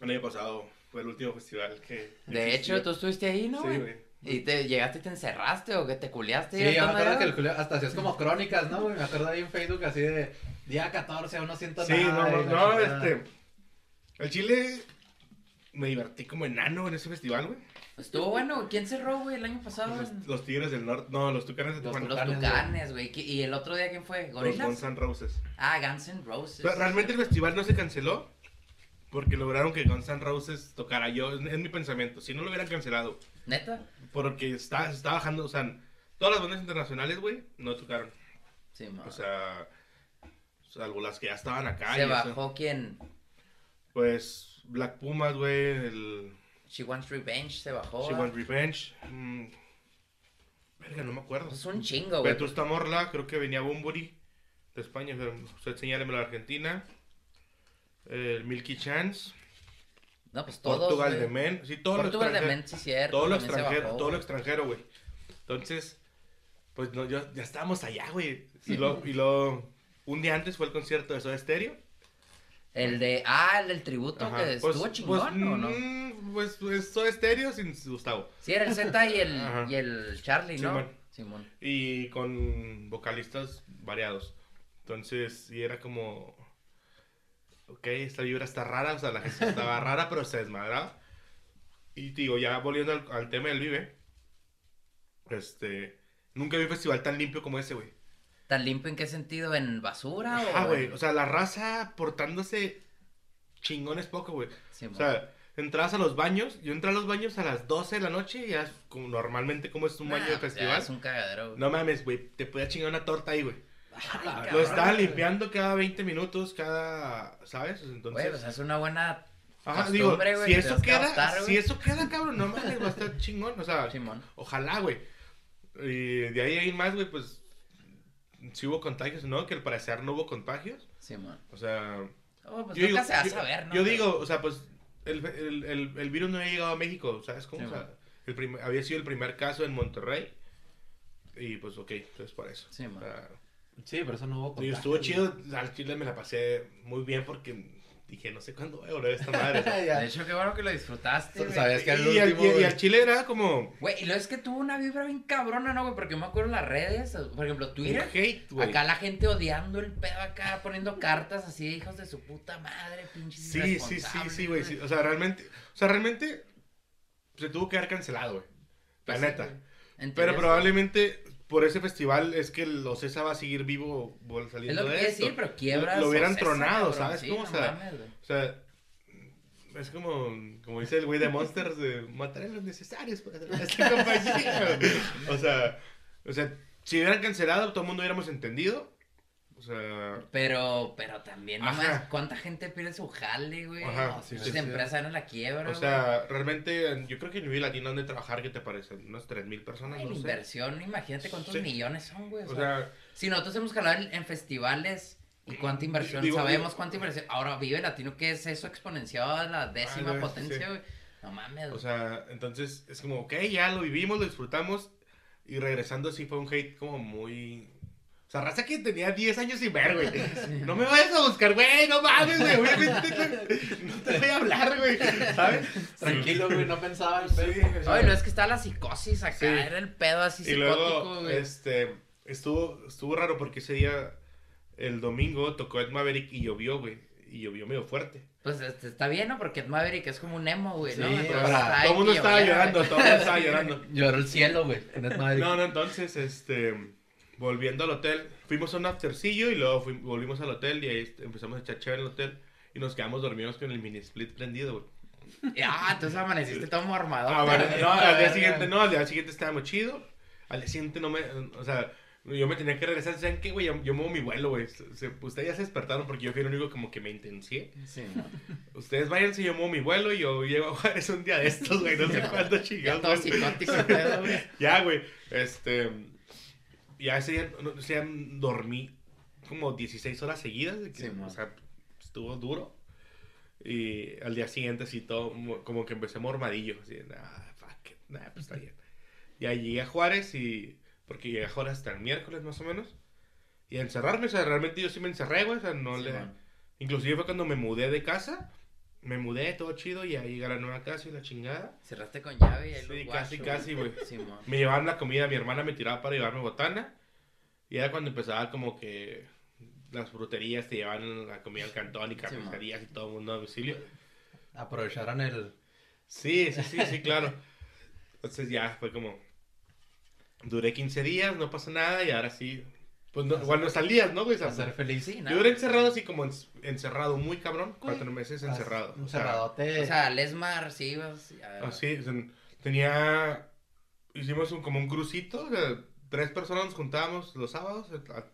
El año pasado fue el último festival que. De existió. hecho, tú estuviste ahí, ¿no, Sí, güey? y te llegaste y te encerraste o que te culiaste. Sí, yo me acuerdo que el Julio hasta hacías como crónicas, ¿no, güey? Me acuerdo ahí en Facebook así de día 14, aún no siento Sí, nada. no, y la no, chingada. este. El Chile. Me divertí como enano en ese festival, güey. Estuvo bueno. ¿Quién cerró, güey, el año pasado? Los, los Tigres del Norte. No, los Tucanes de Los Tijuana. Los Tucanes, Tucanes, güey. ¿Qui- ¿Y el otro día quién fue? Los ¿Gorilas? Guns N' Roses. Ah, Guns N' Roses. Pero realmente el festival no se canceló. Porque lograron que Guns N' Roses tocara. Yo, es, es mi pensamiento. Si no lo hubieran cancelado. ¿Neta? Porque está, se está bajando, o sea, todas las bandas internacionales, güey, no tocaron. Sí, man. O sea, salvo las que ya estaban acá. Se y eso. bajó quién? Pues Black Pumas, güey, el She Wants Revenge se bajó. She ¿ah? Want Revenge. mm, verga, no me acuerdo. Es un chingo, güey. Vetusta Morla, creo que venía Bumburi de España, pero usted señáleme la Argentina. El Milky Chance, No, pues todos. Portugal de Men, sí, todo lo Portugal de extranjero. Men, sí, cierto. todo lo extranjero, bajó, todo lo güey. extranjero, güey. Entonces, pues no, yo, ya estábamos allá, güey. Y luego, y luego, un día antes fue el concierto de Soda Stereo. El de. Ah, el del tributo Ajá, que pues- estuvo pues, chingón, ¿o no? mm, Pues, pues Soda Stereo sin Gustavo. Sí, era el Z y el, Ajá. y el Charlie, ¿no? Simón. Simón. Y con vocalistas variados. Entonces, sí era como. Ok, esta vibra está rara, o sea, la gente estaba rara, pero se desmadraba. Y digo, ya volviendo al, al tema del Vive, este. Nunca vi un festival tan limpio como ese, güey. ¿Tan limpio en qué sentido? ¿En basura Ah, güey, o sea, la raza portándose chingones poco, güey. Simón. O sea, entrabas a los baños, yo entré a los baños a las 12 de la noche, ya es como normalmente como es un baño de pues ya festival. Es un cagadero, güey. No mames, güey, te podía chingar una torta ahí, güey. Ay, Lo estaban limpiando cada 20 minutos, cada, ¿sabes? Entonces, Güey, pues es una buena ajá, digo, güey, si que eso queda, si eso queda, cabrón, no mames, va a estar chingón, o sea, Simón. ojalá, güey. Y de ahí en más, güey, pues, si hubo contagios, ¿no? Que al parecer no hubo contagios, Simón. o sea... Oh, pues yo nunca digo- se va a saber, ¿no? Yo digo, o sea, pues, el, el, el, el virus no había llegado a México, ¿sabes cómo? Sí, o sea, el prim- había sido el primer caso en Monterrey, y pues, ok, pues por eso. Sí, O man. sea, Sí, pero eso no hubo contagio, estuvo güey. chido. Al chile me la pasé muy bien porque dije, no sé cuándo voy a volver a esta madre. De hecho, qué bueno que lo disfrutaste. Sabías que era el y, al, último, y- y güey. al chile era como Güey, y lo es que tuvo una vibra bien cabrona, ¿no, güey? Porque yo me acuerdo en las redes, por ejemplo, Twitter. hate. Acá la gente odiando el pedo acá, poniendo cartas así, hijos de su puta madre, pinches Sí, sí, sí, sí, güey. sí. O sea, realmente, o sea, realmente se tuvo que haber cancelado, güey. La Pues sí, neta. Pero probablemente por ese festival es que el Ocesa va a seguir vivo vol- Es saliendo lo que de esto. decir, pero quiebras. Lo hubieran Ocesa, tronado, cabrón, ¿sabes sí, cómo? no O sea, mames, güey. O sea, es como, como dice el güey de Monsters, de matar a los necesarios para esta compañía. o sea, o sea, si hubieran cancelado, todo el mundo hubiéramos entendido. O sea, Pero, pero también, Ajá. nomás, ¿cuánta gente pierde su jale, güey? Ajá, sí, pinches sí, sí. empresas en la quiebra, o sea, realmente, yo creo que en Nivel Latino han de trabajar, ¿qué te parece? Unas 3.000 personas. Ay, no sé. inversión, imagínate cuántos Sí. millones son, güey. O, O sea, sea, si nosotros hemos jalado en, en festivales y cuánta inversión, Digo, sabemos digo- cuánta inversión. Ahora vive Latino, que es eso exponenciado a la décima Ah, no, potencia, sí. güey. No mames, o sea, entonces es como, ok, ya lo vivimos, lo disfrutamos. Y regresando así fue un hate como muy... Sea, raza que tenía 10 años sin ver, güey. No me vayas a buscar, güey, no mames, güey. Obviamente no, no te voy a hablar, güey. ¿Sabes? Tranquilo, güey, no pensaba en Sí, pedo. sea, Ay, no es que está la psicosis acá, Sí. era el pedo así y psicótico, luego, güey. este, estuvo, estuvo raro porque ese día, el domingo, tocó Ed Maverick y llovió, güey. Y llovió medio fuerte. Pues este, está bien, ¿no? Porque Ed Maverick es como un emo, güey, ¿no? Sí, Todo el mundo estaba llorando, todo el mundo estaba llorando. Lloró el cielo, güey. en Ed Maverick. No, no, entonces, este, volviendo al hotel, fuimos a un aftercillo y luego volvimos al hotel y ahí empezamos a echar chévere en el hotel y nos quedamos dormidos con el mini split prendido, güey. Ah, entonces amaneciste todo mormado. Ah, bueno, no, al día siguiente no, al día siguiente estábamos chido, al día siguiente no me, o sea, yo me tenía que regresar, ¿saben qué, güey? Yo, yo muevo mi vuelo, güey, ustedes ya se despertaron porque yo fui el único como que me intencié. Sí. Ustedes váyanse, yo muevo mi vuelo y yo llego a Juárez un día de estos, güey, no sé cuándo Ya chingados. todo pedo, güey. Ya, güey. Este. Ya ese día, ese día dormí como 16 horas seguidas. De que, Sí, o sea, estuvo duro. Y al día siguiente, así todo, mo- como que empecé mormadillo. Así, nah, fuck it, nah, pues está bien. Ya llegué a Juárez y. Porque llegué a Juárez hasta el miércoles más o menos. Y a encerrarme, o sea, realmente yo sí me encerré, güey. O sea, no Sí, le. man. Inclusive fue cuando me mudé de casa. Me mudé, todo chido, y ahí llegué a la nueva casa y la chingada. Cerraste con llave y ahí Sí, lo casi, guacho, casi, güey. Sí. Me llevaban la comida, mi hermana me tiraba para llevarme botana. Y era cuando empezaba como que las fruterías te llevaban la comida al cantón y Sí, carnicerías y todo el mundo a domicilio. Aprovecharon el. Sí, sí, sí, sí, claro. Entonces ya fue como... Duré 15 días, no pasó nada y ahora sí, Pues no, igual no salías, ¿no, güey? A ser feliz. Sí, ¿no? yo era encerrado así como en- encerrado, muy cabrón. Cuatro meses encerrado. Un o sea, cerradote. O sea, Lesmar, sí, a- Así, o sea, tenía. Hicimos un, como un crucito, o sea, tres personas nos juntábamos los sábados. eh, a-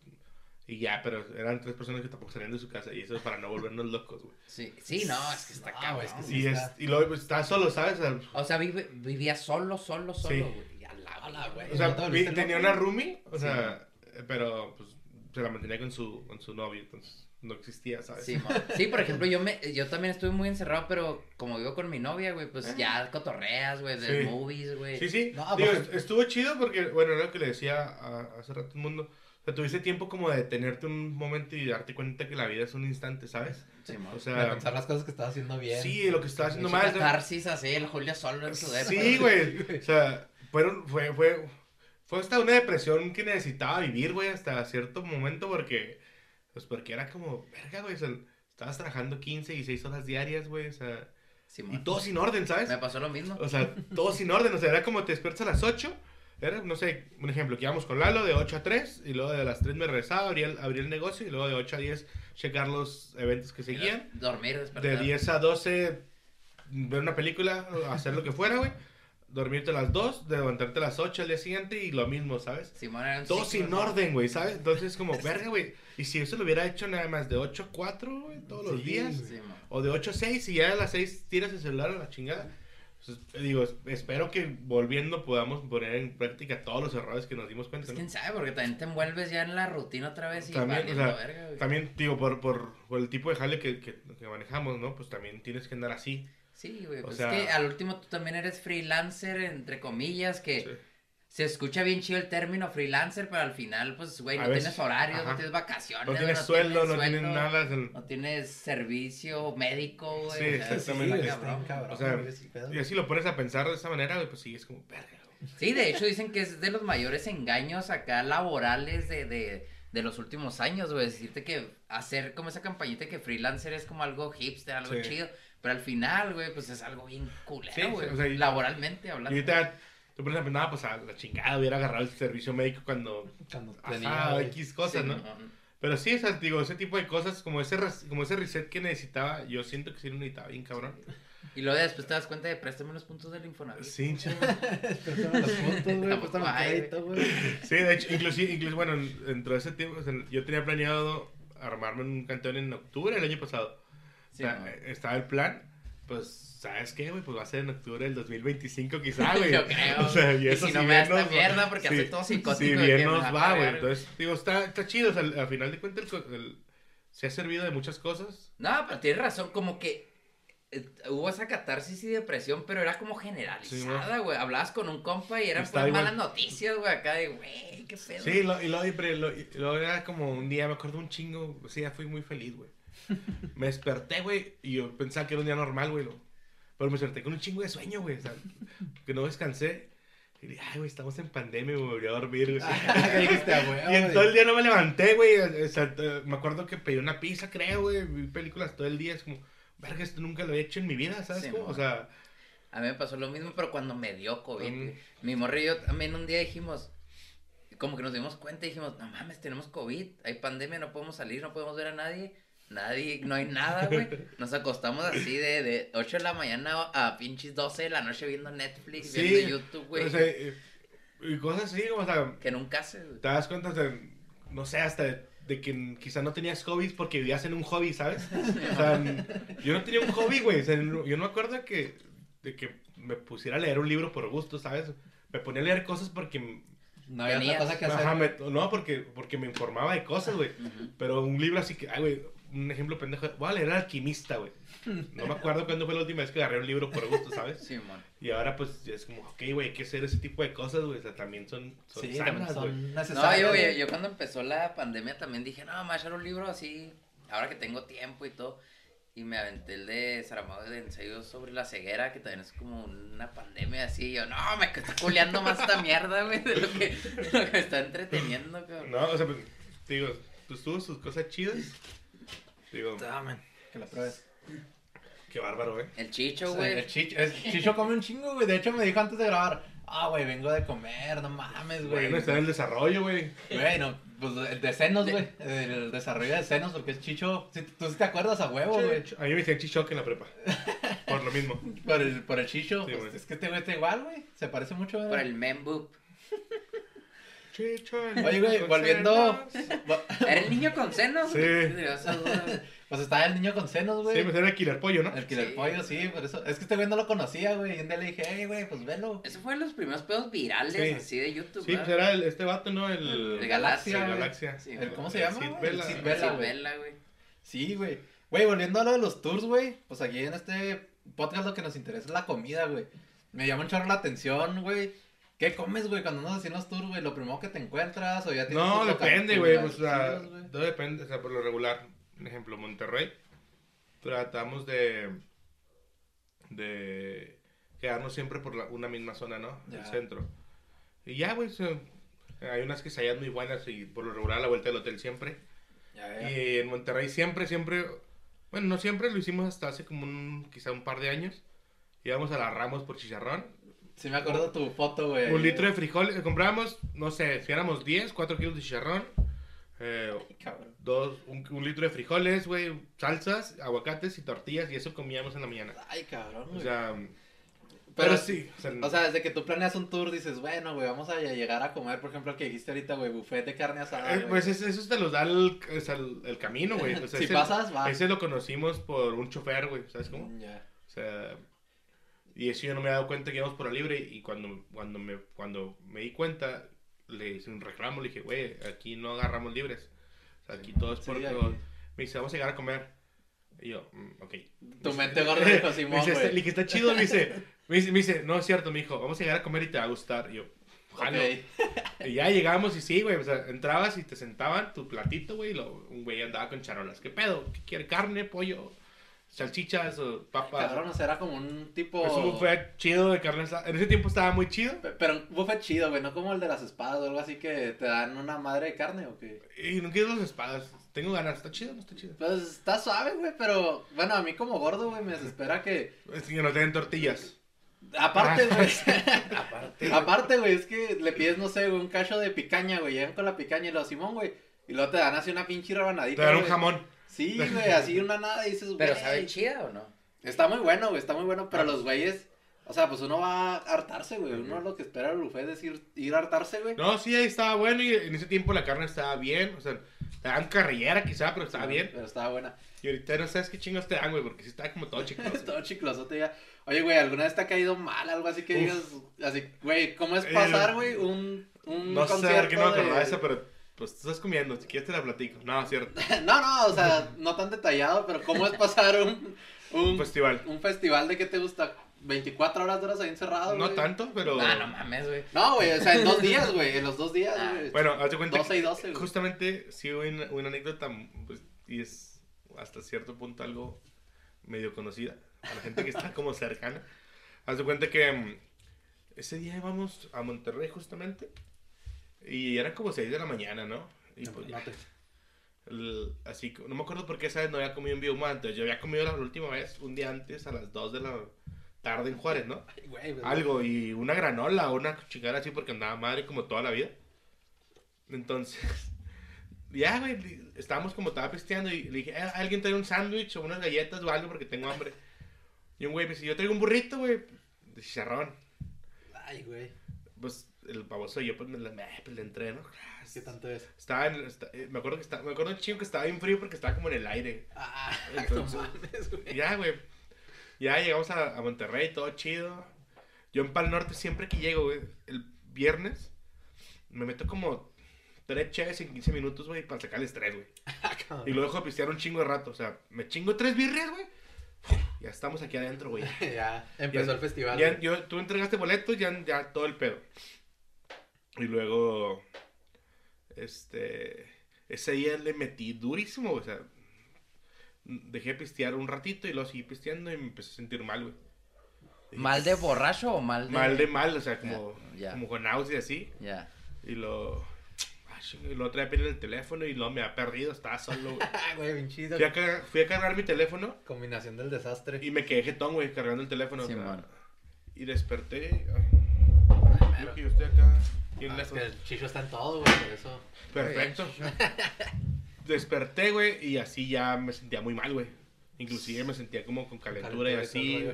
y ya, pero eran tres personas que tampoco salían de su casa. Y eso es para no volvernos locos, güey. Sí, sí, no, es que está No, cabrón. es que sí. Y, es, está. y luego pues, estás solo, ¿sabes? O sea, vive- vivía solo, solo, solo, Sí. güey. Y a la Hola, güey. o sea, ¿No te vi- volviste tenía una roomie, o sea, pero pues se la mantenía con su, con su novio, entonces no existía, ¿sabes? Sí, sí, por ejemplo, yo me, yo también estuve muy encerrado, pero como vivo con mi novia, güey, pues Ah. ya cotorreas, güey, de Sí. movies, güey. Sí, sí. No, Digo, porque- est- estuvo chido porque, bueno, era lo que le decía a- hace rato el mundo. O sea, tuviste tiempo como de detenerte un momento y darte cuenta que la vida es un instante, ¿sabes? Sí, mo. O De sea, pensar las cosas que estás haciendo bien. sí, lo que estaba haciendo mal. catarsis así, el Julio solo en su. Sí, güey. O sea, fueron, fue, fue, fue hasta una depresión que necesitaba vivir, güey, hasta cierto momento porque, pues porque era como, verga, güey, o sea, estabas trabajando 15 y 6 horas diarias, güey, o sea, mo. y todo sin orden, ¿sabes? Me pasó lo mismo. O sea, todo sin orden, o sea, era como te despiertas a las 8, era, no sé, un ejemplo, que íbamos con Lalo de 8 a 3, y luego de las 3 me regresaba, abría el, abría el negocio, y luego de 8 a 10 checar los eventos que seguían, Dormir, despertar. de 10 a 12 ver una película, hacer lo que fuera, güey, dormirte a las 2, de levantarte a las 8 al día siguiente, y lo mismo, ¿sabes? Simón era un Todo ciclo, sin ¿no? orden, güey, ¿sabes? Entonces, como, verga, güey, y si eso lo hubiera hecho nada más de 8 a 4, güey, todos los Sí, días, Sí, o de 8 a 6 y ya a las 6 tiras el celular a la chingada. Entonces, eh, digo, es- espero que volviendo podamos poner en práctica todos los errores que nos dimos cuenta. Pues ¿no? quién sabe, porque también te envuelves ya en la rutina otra vez y También, o valiendo sea, verga, güey. También, digo, por, por, por el tipo de jale que, que, que manejamos, ¿no? Pues también tienes que andar así. Sí, güey. Pues sea- es que al último tú también eres freelancer, entre comillas, que Sí. se escucha bien chido el término freelancer, pero al final, pues, güey, no veces- tienes horarios, ajá. no tienes vacaciones, No tienes sueldo, no tienes nada. No tienes servicio médico, güey. Sí, exactamente. está Sí, cabrón. O sea. Y así lo pones a pensar de esa manera, güey, pues sí, es como, verga. Sí, de hecho dicen que es de los mayores engaños acá laborales de, de, de los últimos años, güey. Decirte que hacer como esa campañita que freelancer es como algo hipster, algo Sí. chido. Pero al final, güey, pues es algo bien Sí, culero, güey. o sea, y- laboralmente Y hablando. ahorita te pones a "Ah, pues a la chingada hubiera agarrado el servicio médico cuando. Cuando Ajá, tenía, güey. X cosas, Sí, ¿no? Pero sí, o sea, digo, ese tipo de cosas, como ese, como ese reset que necesitaba, yo siento que sí lo necesitaba bien cabrón. Y luego después te das cuenta de préstame los puntos del Infonavit. Sí, che. Préstame los puntos, güey. Préstame el hay, crédito, güey. Sí, de hecho, inclusive, incluso, bueno, dentro de ese tiempo, o sea, yo tenía planeado armarme un cantón en octubre del año pasado. Sí, o sea, ¿no? eh, estaba el plan, pues, ¿sabes qué, güey? Pues va a ser en octubre del 2025 quizá, güey. Yo creo. O sea, y Y eso si si no me da esta nos mierda, porque sí, hace todo psicótico. Si bien nos va, güey. Entonces, digo, está, está chido, o sea, al, al final de cuentas, el el- se ha servido de muchas cosas. No, pero tienes razón, como que eh, hubo esa catarsis y depresión, pero era como generalizada, güey. Hablabas con un compa y eran pues igual. malas noticias, güey, acá de, güey, qué pedo. Sí, lo, y luego y lo, y luego era como un día, me acuerdo un chingo, sí, ya fui muy feliz, güey. Me desperté, güey, y yo pensaba que era un día normal, güey. lo- Pero me desperté con un chingo de sueño, güey, o sea, que no descansé. Y dije, ay, güey, estamos en pandemia, me volví a dormir, güey. ¿Qué dijiste, a huevo, Y en todo el día no me levanté, güey. O sea, me acuerdo que pedí una pizza, creo, güey. Vi películas todo el día. Es como, verga, esto nunca lo he hecho en mi vida, ¿sabes? Sí, o sea, A mí me pasó lo mismo, pero cuando me dio COVID. Mm. güey. Mi morro y yo también un día dijimos, como que nos dimos cuenta y dijimos, no mames, tenemos COVID, hay pandemia, no podemos salir, no podemos ver a nadie. Nadie, no hay nada, güey. Nos acostamos así de, de 8 de la mañana a pinches 12 de la noche viendo Netflix, Sí, viendo YouTube, güey. o sea, y cosas así, o sea, que nunca haces, güey. te das cuenta de, no sé, hasta de, de que quizá no tenías hobbies porque vivías en un hobby, ¿sabes? O sea, yo no tenía un hobby, güey. O sea, yo no me acuerdo que, de que me pusiera a leer un libro por gusto, ¿sabes? Me ponía a leer cosas porque... No había otra cosa que hacer. Ajá, me- no, porque, porque me informaba de cosas, güey. Pero un libro así que, ay, güey, un ejemplo pendejo. Voy a leer Alquimista, güey. No me acuerdo cuándo fue la última vez que agarré un libro por gusto, ¿sabes? Sí, man. Y ahora, pues, es como, ok, güey, hay que hacer ese tipo de cosas, güey. O sea, también son, son Sí, sanas, güey. No, yo, yo, yo cuando empezó la pandemia también dije, no, me voy a echar un libro así, ahora que tengo tiempo y todo. Y me aventé el de Saramago de ensayos sobre la ceguera, que también es como una pandemia así. Y yo, no, me está culeando más esta mierda, güey, de lo que, de lo que me está entreteniendo, cabrón. No, o sea, pues, te digo, pues tuvo sus cosas chidas. Digo, Dame, que la pruebes. qué bárbaro, ¿eh? El chicho, Sí, güey. el Chicho, es- Chicho come un chingo, güey. De hecho, me dijo antes de grabar, ah, güey, vengo de comer, no mames, güey. Bueno, está en el desarrollo, güey. Güey, no, Pues el de senos, güey. El desarrollo de senos, porque es chicho. Tú sí te acuerdas a huevo, güey. A mí me decían chichoque en la prepa. Por lo mismo. Por el, por el chicho. Sí, pues, es que este güey está igual, güey. Se parece mucho, güey. Por el memboop. Chicho. Oye, güey, volviendo. ¿Era el niño con senos? Sí. Pues estaba el niño con senos, güey. Sí, pues era Killer Pollo, ¿no? El Killer Sí. Pollo, sí, por eso. Es que este güey no lo conocía, güey. Y un día le dije, hey, güey, pues velo. Eso fue de los primeros pedos virales Sí. así de YouTube. Sí, pues era el- este vato, ¿no? El... El Galaxia, El güey. Galaxia. Sí, El- ¿Cómo se El llama? Sid? Vela. El Sid Sí, Vela, güey. vela, güey. Sí, güey. Güey, volviendo a lo de los tours, güey. Pues aquí en este podcast lo que nos interesa es la comida, güey. Me llama un chorro la atención, güey. ¿Qué comes, güey, cuando andas haciendo los tours, güey? ¿Lo primero que te encuentras o ya tienes No, depende, güey. o sea, todo depende. O sea, por lo regular, por ejemplo, Monterrey, tratamos de. de quedarnos siempre por la- una misma zona, ¿no? Ya. El centro. Y ya, güey. hay unas quesadillas muy buenas y por lo regular a la vuelta del hotel siempre. Ya, ya. Y en Monterrey siempre, siempre. Bueno, no siempre, lo hicimos hasta hace como un. quizá un par de años. Íbamos a la Ramos por chicharrón. Sí me acuerdo tu foto, güey. Un litro de frijoles. Comprábamos, no sé, si éramos 10, 4 kilos de chicharrón. Eh, Cabrón. dos, un, un litro de frijoles, güey, salsas, aguacates y tortillas y eso comíamos en la mañana. Ay, cabrón, O güey. sea, pero, pero, sí. o sea, O sea, desde que tú planeas un tour dices, bueno, güey, vamos a llegar a comer, por ejemplo, el que dijiste ahorita, güey, buffet de carne asada. eh, pues es- eso te los da el, o sea, el, el camino, güey. O sea, si ese, pasas, va. ese lo conocimos por un chofer, güey, ¿sabes cómo? Mm, Ya. O sea, y eso yo no me he dado cuenta que íbamos por la libre y cuando, cuando, me, cuando me di cuenta, le hice un reclamo, le dije, güey, aquí no agarramos libres. O sea, aquí todo es por... Sí. Me dice, vamos a llegar a comer. Y yo, "Mm, ok. Tu mente gorda dijo Simón, güey. le dije, está chido, me dice, me dice, me dice, no es cierto, me dijo, vamos a llegar a comer y te va a gustar. Y yo, jalo. Ok. Y ya llegamos y sí, güey, o sea, entrabas y te sentaban tu platito, güey, y lo- un güey andaba con charolas. ¿Qué pedo? ¿Qué quiere? ¿Carne, pollo, salchichas o papas? Cabrón, o sea, era como un tipo... Es un buffet chido de carne. En ese tiempo estaba muy chido. Pe- Pero un buffet chido, güey, no como el de las espadas o algo así que te dan una madre de carne o qué. Y no quiero las espadas. Tengo ganas. ¿Está chido o no está chido? Pues está suave, güey, pero bueno, a mí como gordo, güey, me desespera que... Es que no tienen tortillas. Aparte, Ah, güey. Aparte. Aparte, güey, es que le pides, no sé, güey, un cacho de picaña, güey, llegan con la picaña y lo Simón, güey. Y luego te dan así una pinche Te rebanadita, dan un jamón. Sí, güey, así una nada y dices, güey. Pero ¿sabe chida o no? Está muy bueno, güey, está muy bueno, Ah. pero los güeyes... O sea, pues uno va a hartarse, güey. Uno lo que espera el buffet es ir, ir a hartarse, güey. No, sí, ahí estaba bueno y en ese tiempo la carne estaba bien. O sea, te dan carrillera quizá, pero estaba bien. Pero estaba buena. Y ahorita no sabes qué chingos te dan, güey, porque sí estaba como todo chico. Todo chiclosote ya. Oye, güey, ¿alguna vez te ha caído mal algo así que Uf. digas, así, güey, ¿cómo es pasar, Eh, güey, un, un No sé concierto por qué no me acordaba de eso, pero pues tú estás comiendo. Si quieres te la platico. No, es cierto. No, no, o sea, no tan detallado, pero ¿cómo es pasar un, un, Un festival. un festival de qué te gusta? 24 horas duras ahí encerrado, No güey? tanto, pero. Ah, no mames, güey. No, güey, o sea, en dos días, güey, en los dos días, Ah, güey. Bueno, hazte cuenta. 12 y 12, güey. Justamente, sí, hubo una, una anécdota, pues, y es hasta cierto punto algo medio conocida a la gente que está como cercana. Haz de cuenta que mm, ese día íbamos a Monterrey justamente y eran como 6 de la mañana, ¿no? Y No, pues no el- así, que- no me acuerdo por qué esa vez no había comido en Bioma antes. Yo había comido la última vez un día antes a las 2 de la tarde en Juárez, ¿no? Ay, güey, algo y una granola una chingada así porque andaba madre como toda la vida. Entonces, ya, güey, estábamos como estaba pisteando y le dije, "Eh, ¿alguien trae un sándwich o unas galletas o algo porque tengo hambre? Y un güey me dice, yo traigo un burrito, güey, de chicharrón. Ay, güey. Pues el baboso yo pues, me, me- pues, le entré, ¿no? ¿Qué tanto es? Estaba en, esta- eh, me acuerdo que estaba, me acuerdo un chingo que estaba bien frío porque estaba como en el aire. Ah, Entonces- no mames, güey. Ya, güey. Ya llegamos a, a Monterrey, todo chido. Yo en Pal Norte siempre que llego, güey, el viernes, me meto como tres cheves en 15 minutos, güey, para sacar el estrés, güey. Y lo dejo de pistear un chingo de rato. O sea, me chingo tres birrias, güey. Ya estamos aquí adentro, güey. ya empezó Ya- el festival. Ya, yo, tú entregaste boletos, ya, ya todo el pedo. Y luego, este, ese día le metí durísimo, o sea, dejé de pistear un ratito y luego seguí pisteando y me empecé a sentir mal, güey. ¿Mal de borracho o mal de...? Mal de mal, o sea, como, Ya, ya. como con náusea así. Ya. Y lo, ah, y traía pena en el teléfono y luego me ha perdido, estaba solo, güey. Ah, güey, bien chido. Fui a, cargar, fui a cargar mi teléfono Combinación del desastre. y me quedé jetón, güey, cargando el teléfono. o Sí, sea, man. y desperté. ay, Creo que yo estoy acá. Bien Ah, es lejos. que el chicho está en todo, güey, por eso. Perfecto. Desperté, güey, y así ya me sentía muy mal, güey. Inclusive me sentía como con calentura y y así.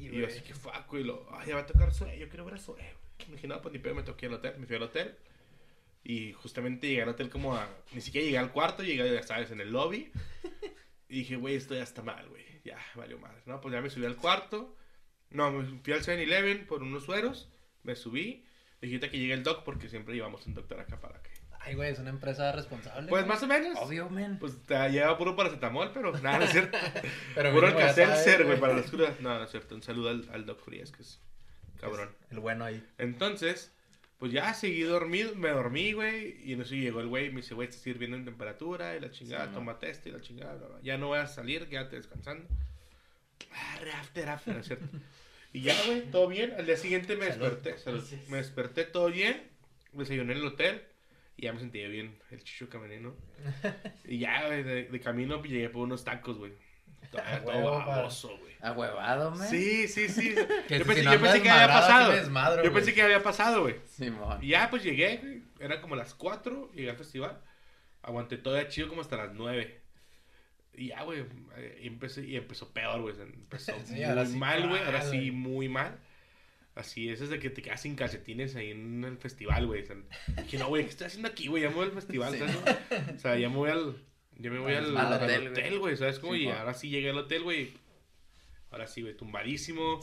Y yo así que fuck, güey. Lo, ay, ya va a tocar sueño, yo quiero ver a sueño. Me dije, no, pues ni pedo, me toqué al hotel. Me fui al hotel. Y justamente llegué al hotel como a. Ni siquiera llegué al cuarto, llegué, ya sabes, en el lobby. Y dije, güey, esto ya está mal, güey. Ya, valió madre. No, pues ya me subí al cuarto. No, me fui al 7-Eleven por unos sueros. Me subí. Ahorita que llegue el doc, porque siempre llevamos un doctor acá para que. Ay, güey, es una empresa responsable. Pues güey. más o menos. Obvio, men. Pues te lleva puro paracetamol, pero nada, no es cierto. Pero puro mínimo ya Alcatel sabes, ser, güey, para las crudas. No, no es cierto. Un saludo al, al Doc Frías, que es cabrón. El bueno ahí. Entonces, pues ya seguí dormido, me dormí, güey. Y en eso llegó el güey y me dice, güey, estás hirviendo en temperatura y la chingada, Sí, toma test y la chingada, bla, bla. Ya no voy a salir, quédate descansando. Ah, after, after, ¿no es cierto? Y ya, güey, todo bien. Al día siguiente me desperté, salud. Me desperté todo bien. Desayuné en el hotel. Y ya me sentía bien, el chicho caminé, ¿no? Y ya, güey, de, de camino pues, llegué por unos tacos, güey. Todo baboso, güey. Ahuevado, men. Sí, sí, sí. Yo si pensé, yo que había pasado. Yo güey. pensé que había pasado, güey. Simón. Y ya, pues llegué, güey. Era como las 4, llegué al festival. Aguanté todavía chido como hasta las 9. Y ya, güey, eh, y empecé, y empezó peor, güey. Empezó Sí, muy sí mal, güey. Ahora sí, muy mal. Así, es de que te quedas sin calcetines ahí en el festival, güey. O sea, dije, no, güey, ¿qué estoy haciendo aquí, güey? Ya me voy al festival, Sí. ¿sabes? O sea, ya me voy al... Ya me voy al, Al hotel, hotel, güey. ¿sabes cómo? Sí, y ahora sí llegué al hotel, güey. Ahora sí, güey, tumbadísimo.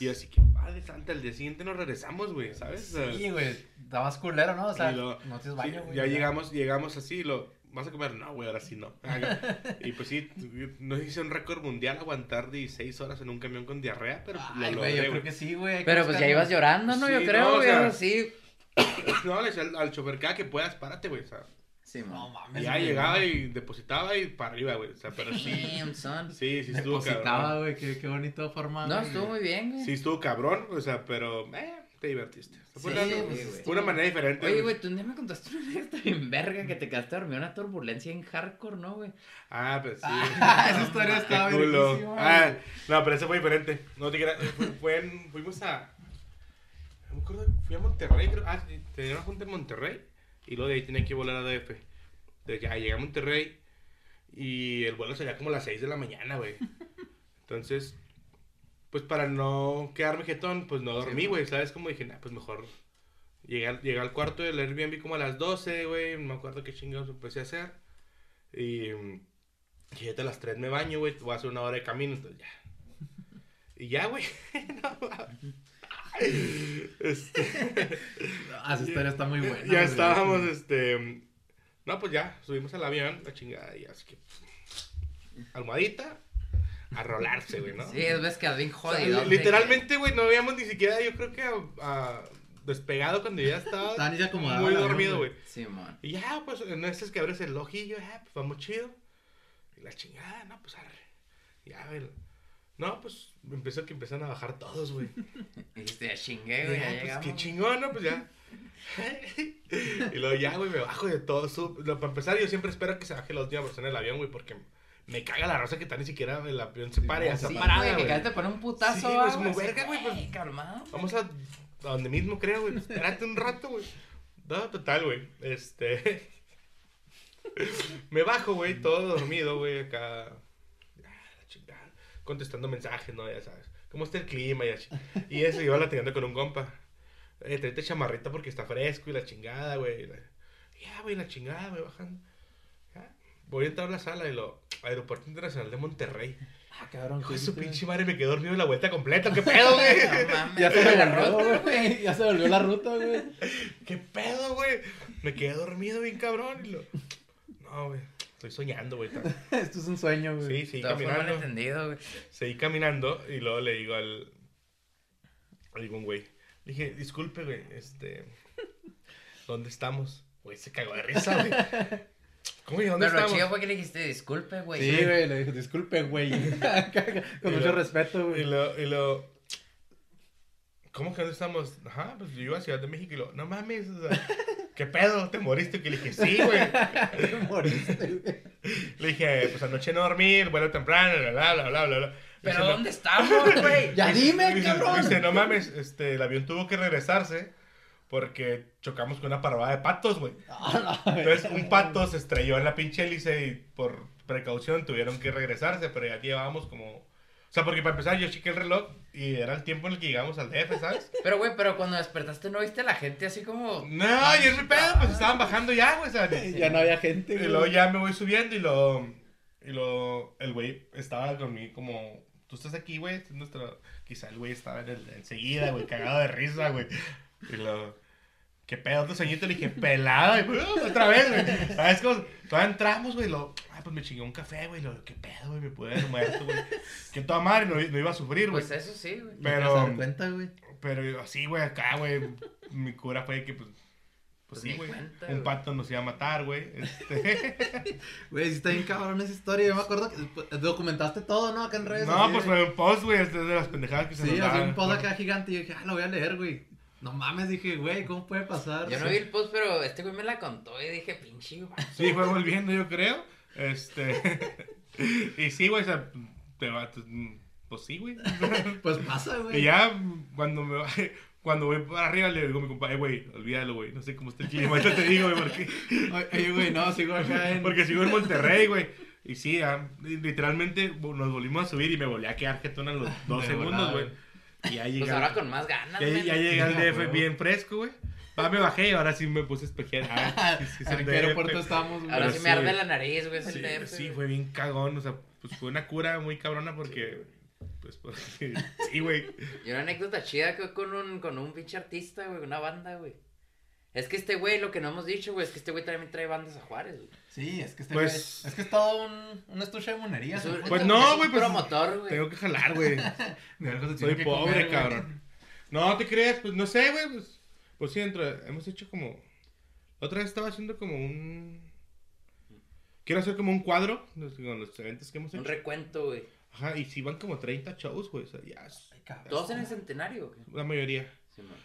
Y así que, padre santa, el día siguiente nos regresamos, güey, ¿sabes? O sea, Sí, güey. Está más culero, ¿no? O sea, lo- no Sí, baño, güey. ya llegamos, llegamos así, y lo, ¿vas a comer? No, güey, ahora sí no. y pues sí, no hice un récord mundial aguantar 16 horas en un camión con diarrea, pero lo Ay, logré, güey, yo güey. creo que sí, güey. Pero pues ya ibas llorando, ¿no? Sí, Yo no, creo, o güey. sea- ahora sí. No, le decía al, al chofer, cada que puedas, párate, güey, o sea, Simón. No mames. ya llegaba no. y depositaba y para arriba, güey, o sea, pero sí, Damn, son. sí, sí estuvo Depositaba, cabrón. güey. Qué, qué bonito forma. No, güey. estuvo muy bien, güey. Sí estuvo cabrón, o sea, pero, eh, te divertiste. Fue Sí, una, güey, güey. fue una manera diferente. Oye, güey, tú un día me contaste una anécdota bien verga que te quedaste dormido en una turbulencia en hardcore, ¿no, güey? Ah, pues sí. Ah, esa historia estaba verguísima, Ah, no, pero ese fue diferente. No te creas, fue, fue en- fuimos a. No me acuerdo, fui a Monterrey, creo. Ah, tenía una junta en Monterrey. Y luego de ahí tenía que volar a DF. De que ah, llegué a Monterrey. Y el vuelo sería como a las 6 de la mañana, güey. Entonces, pues para no quedarme jetón, pues no dormí, güey. ¿Sabes? Como dije, nah, pues mejor. Llegué, al- llegué al cuarto del Airbnb como a las 12, güey. No me acuerdo qué chingados empecé a hacer. Y. Llegué a las 3 me baño, güey. Voy a hacer una hora de camino, entonces ya. Y ya, güey. No, este, Ah, esa historia está muy buena. ya güey. estábamos, este. No, pues ya, subimos al avión, la chingada, y así que. Almohadita, a rolarse, güey, ¿no? Sí, es ves que bien O sea, jodido. li- literalmente, güey, no habíamos ni siquiera, yo creo que a- a- despegado cuando ya estaba muy el dormido, güey. güey. Simón. Y ya, pues, en esas que abres el ojillo, ya, pues vamos chido. Y la chingada, no, pues arre. Ya, güey. No, pues empezó que empezaron a bajar todos, güey. Y dijiste, ya chingué, güey, ya, ya pues llegamos. qué chingón, ¿no? Pues ya. y luego ya, güey, me bajo de todo. sub- lo- para empezar, yo siempre espero que se baje la última persona del avión, güey, porque me caga la raza que está ni siquiera el avión se pare, Sí, parada, güey, que güey. cada te pone un putazo. Sí, güey, ah, es como, verga, güey, pues, calmado. Vamos a, a donde mismo, creo, güey. Espérate un rato, güey. No, total, güey. Este. Me bajo, güey, todo dormido, güey, acá. Ah, la chingada. Contestando mensajes, ¿no? Ya sabes. ¿Cómo está el clima? Y, así. y eso, iba latigando con un compa. Eh, tráete chamarrita porque está fresco y la chingada, güey. La- Ya, güey, la chingada, me bajan. Voy a entrar a la sala y lo. Aeropuerto Internacional de Monterrey. Ah, cabrón. Hijo ¿qué de su pinche madre, me quedé dormido la vuelta completa. ¿Qué pedo, güey? No mames. Ya se la volvió, ruta, güey. Ya se volvió la ruta, güey. ¿Qué pedo, güey? Me quedé dormido bien cabrón y lo... No, güey. Estoy soñando, güey. Esto es un sueño, güey. Sí, seguí Todo fue caminando. malentendido, güey. Seguí caminando y luego le digo al... Le digo un güey. Le dije, disculpe, güey, este... ¿Dónde estamos? Güey, se cagó de risa, güey. ¿Cómo que dónde Pero lo estamos? chido fue que le dijiste, disculpe, güey. Sí, güey, le dije, disculpe, güey. Con Y mucho lo- respeto, Y güey. lo, y lo... ¿Cómo que dónde estamos? Ajá, pues yo iba a Ciudad de México y lo... No mames, o sea... ¿Qué pedo? ¿Te moriste? Que le dije, sí, güey. Te moriste, güey. Le dije, pues anoche no dormir, vuelo temprano, bla, bla, bla, bla, bla, bla. Pero Dice, no- ¿dónde estamos, güey? Ya dice- dime, dice- cabrón. Dice, no mames, este, el avión tuvo que regresarse porque chocamos con una parvada de patos, güey. Ah, Entonces, un pato se estrelló en la pinche hélice y por precaución tuvieron que regresarse, pero ya llevábamos como... O sea, porque para empezar yo chequé el reloj y era el tiempo en el que llegamos al DF, ¿sabes? Pero, güey, pero cuando despertaste, ¿no viste a la gente así como. No, y es mi pedo, pues estaban bajando ya, güey, o sea, Ya no había gente, Y güey. luego ya me voy subiendo y lo. Y lo. El güey estaba conmigo como. Tú estás aquí, güey. es nuestro. Quizá el güey estaba en el, enseguida, güey, cagado de risa, güey. Y lo. ¿Qué pedo tu sueñito? Le dije, pelada, y pues, otra vez, güey. ¿Sabes cómo? Todavía entramos, güey. Lo. Ah, pues me chingué un café, güey. Lo. ¿Qué pedo, güey? Me pude haber muerto, güey. Que toda madre no, no iba a sufrir, güey. Pues eso sí, güey. ¿No Pero. dar cuenta, güey. Pero así, güey, acá, güey. Mi cura fue que, pues. Pues Pues sí, güey. cuenta, Un güey. pato nos iba a matar, güey. Este. Güey, sí está bien cabrón esa historia. Yo me acuerdo que pues, documentaste todo, ¿no? Acá en redes. No, así pues fue un post, güey, este es de las pendejadas que se Sí, nos así daban. un post acá gigante. Y yo dije, ah, lo voy a leer, güey. No mames, dije, güey, ¿cómo puede pasar? Yo no vi el post, pero este güey me la contó y dije, pinche, güey. Sí, fue volviendo, yo creo. Este. y sí, güey, o sea, te va. Pues sí, güey. Pues pasa, güey. y ya, cuando me Cuando voy para arriba le digo a mi compa, eh, güey, olvídalo, güey. No sé cómo está el clima. Ahorita te digo, güey, porque, Oye, güey, no, sigo acá en. porque sigo en Monterrey, güey. Y sí, ya, literalmente nos volvimos a subir y me volví a quedar jetón a los dos De segundos, güey. Y ya llegué. Pues ahora con más ganas, Ya, ya llegué al DF huevo. bien fresco, güey. Va, me bajé y ahora sí me puse a espejear. Ah, sí, sí, es ¿En el qué aeropuerto estamos, güey? Ahora sí sí, me arde la nariz, güey, es el Sí, DF. sí, güey. fue bien cagón. O sea, pues fue una cura muy cabrona porque. Pues porque. Sí, güey. Y una anécdota chida que con un, con un pinche artista, güey, una banda, güey. Es que este güey, lo que no hemos dicho, güey, es que este güey también trae bandas a Juárez, güey. Sí, es que este Pues- güey- Es que es todo un, un estuche de monería. Un-. Pues es no, un güey, pues, promotor, güey. Tengo que jalar, güey. De algo se Soy que pobre, comer, güey. cabrón. No te creas, pues no sé, güey. Pues, pues sí. Hemos hecho como. La otra vez estaba haciendo como un. Quiero hacer como un cuadro con los eventos que hemos Un hecho. recuento, güey. Ajá, y si van como 30 shows, güey. O sea, ya. es. Todos en el centenario, güey. La mayoría.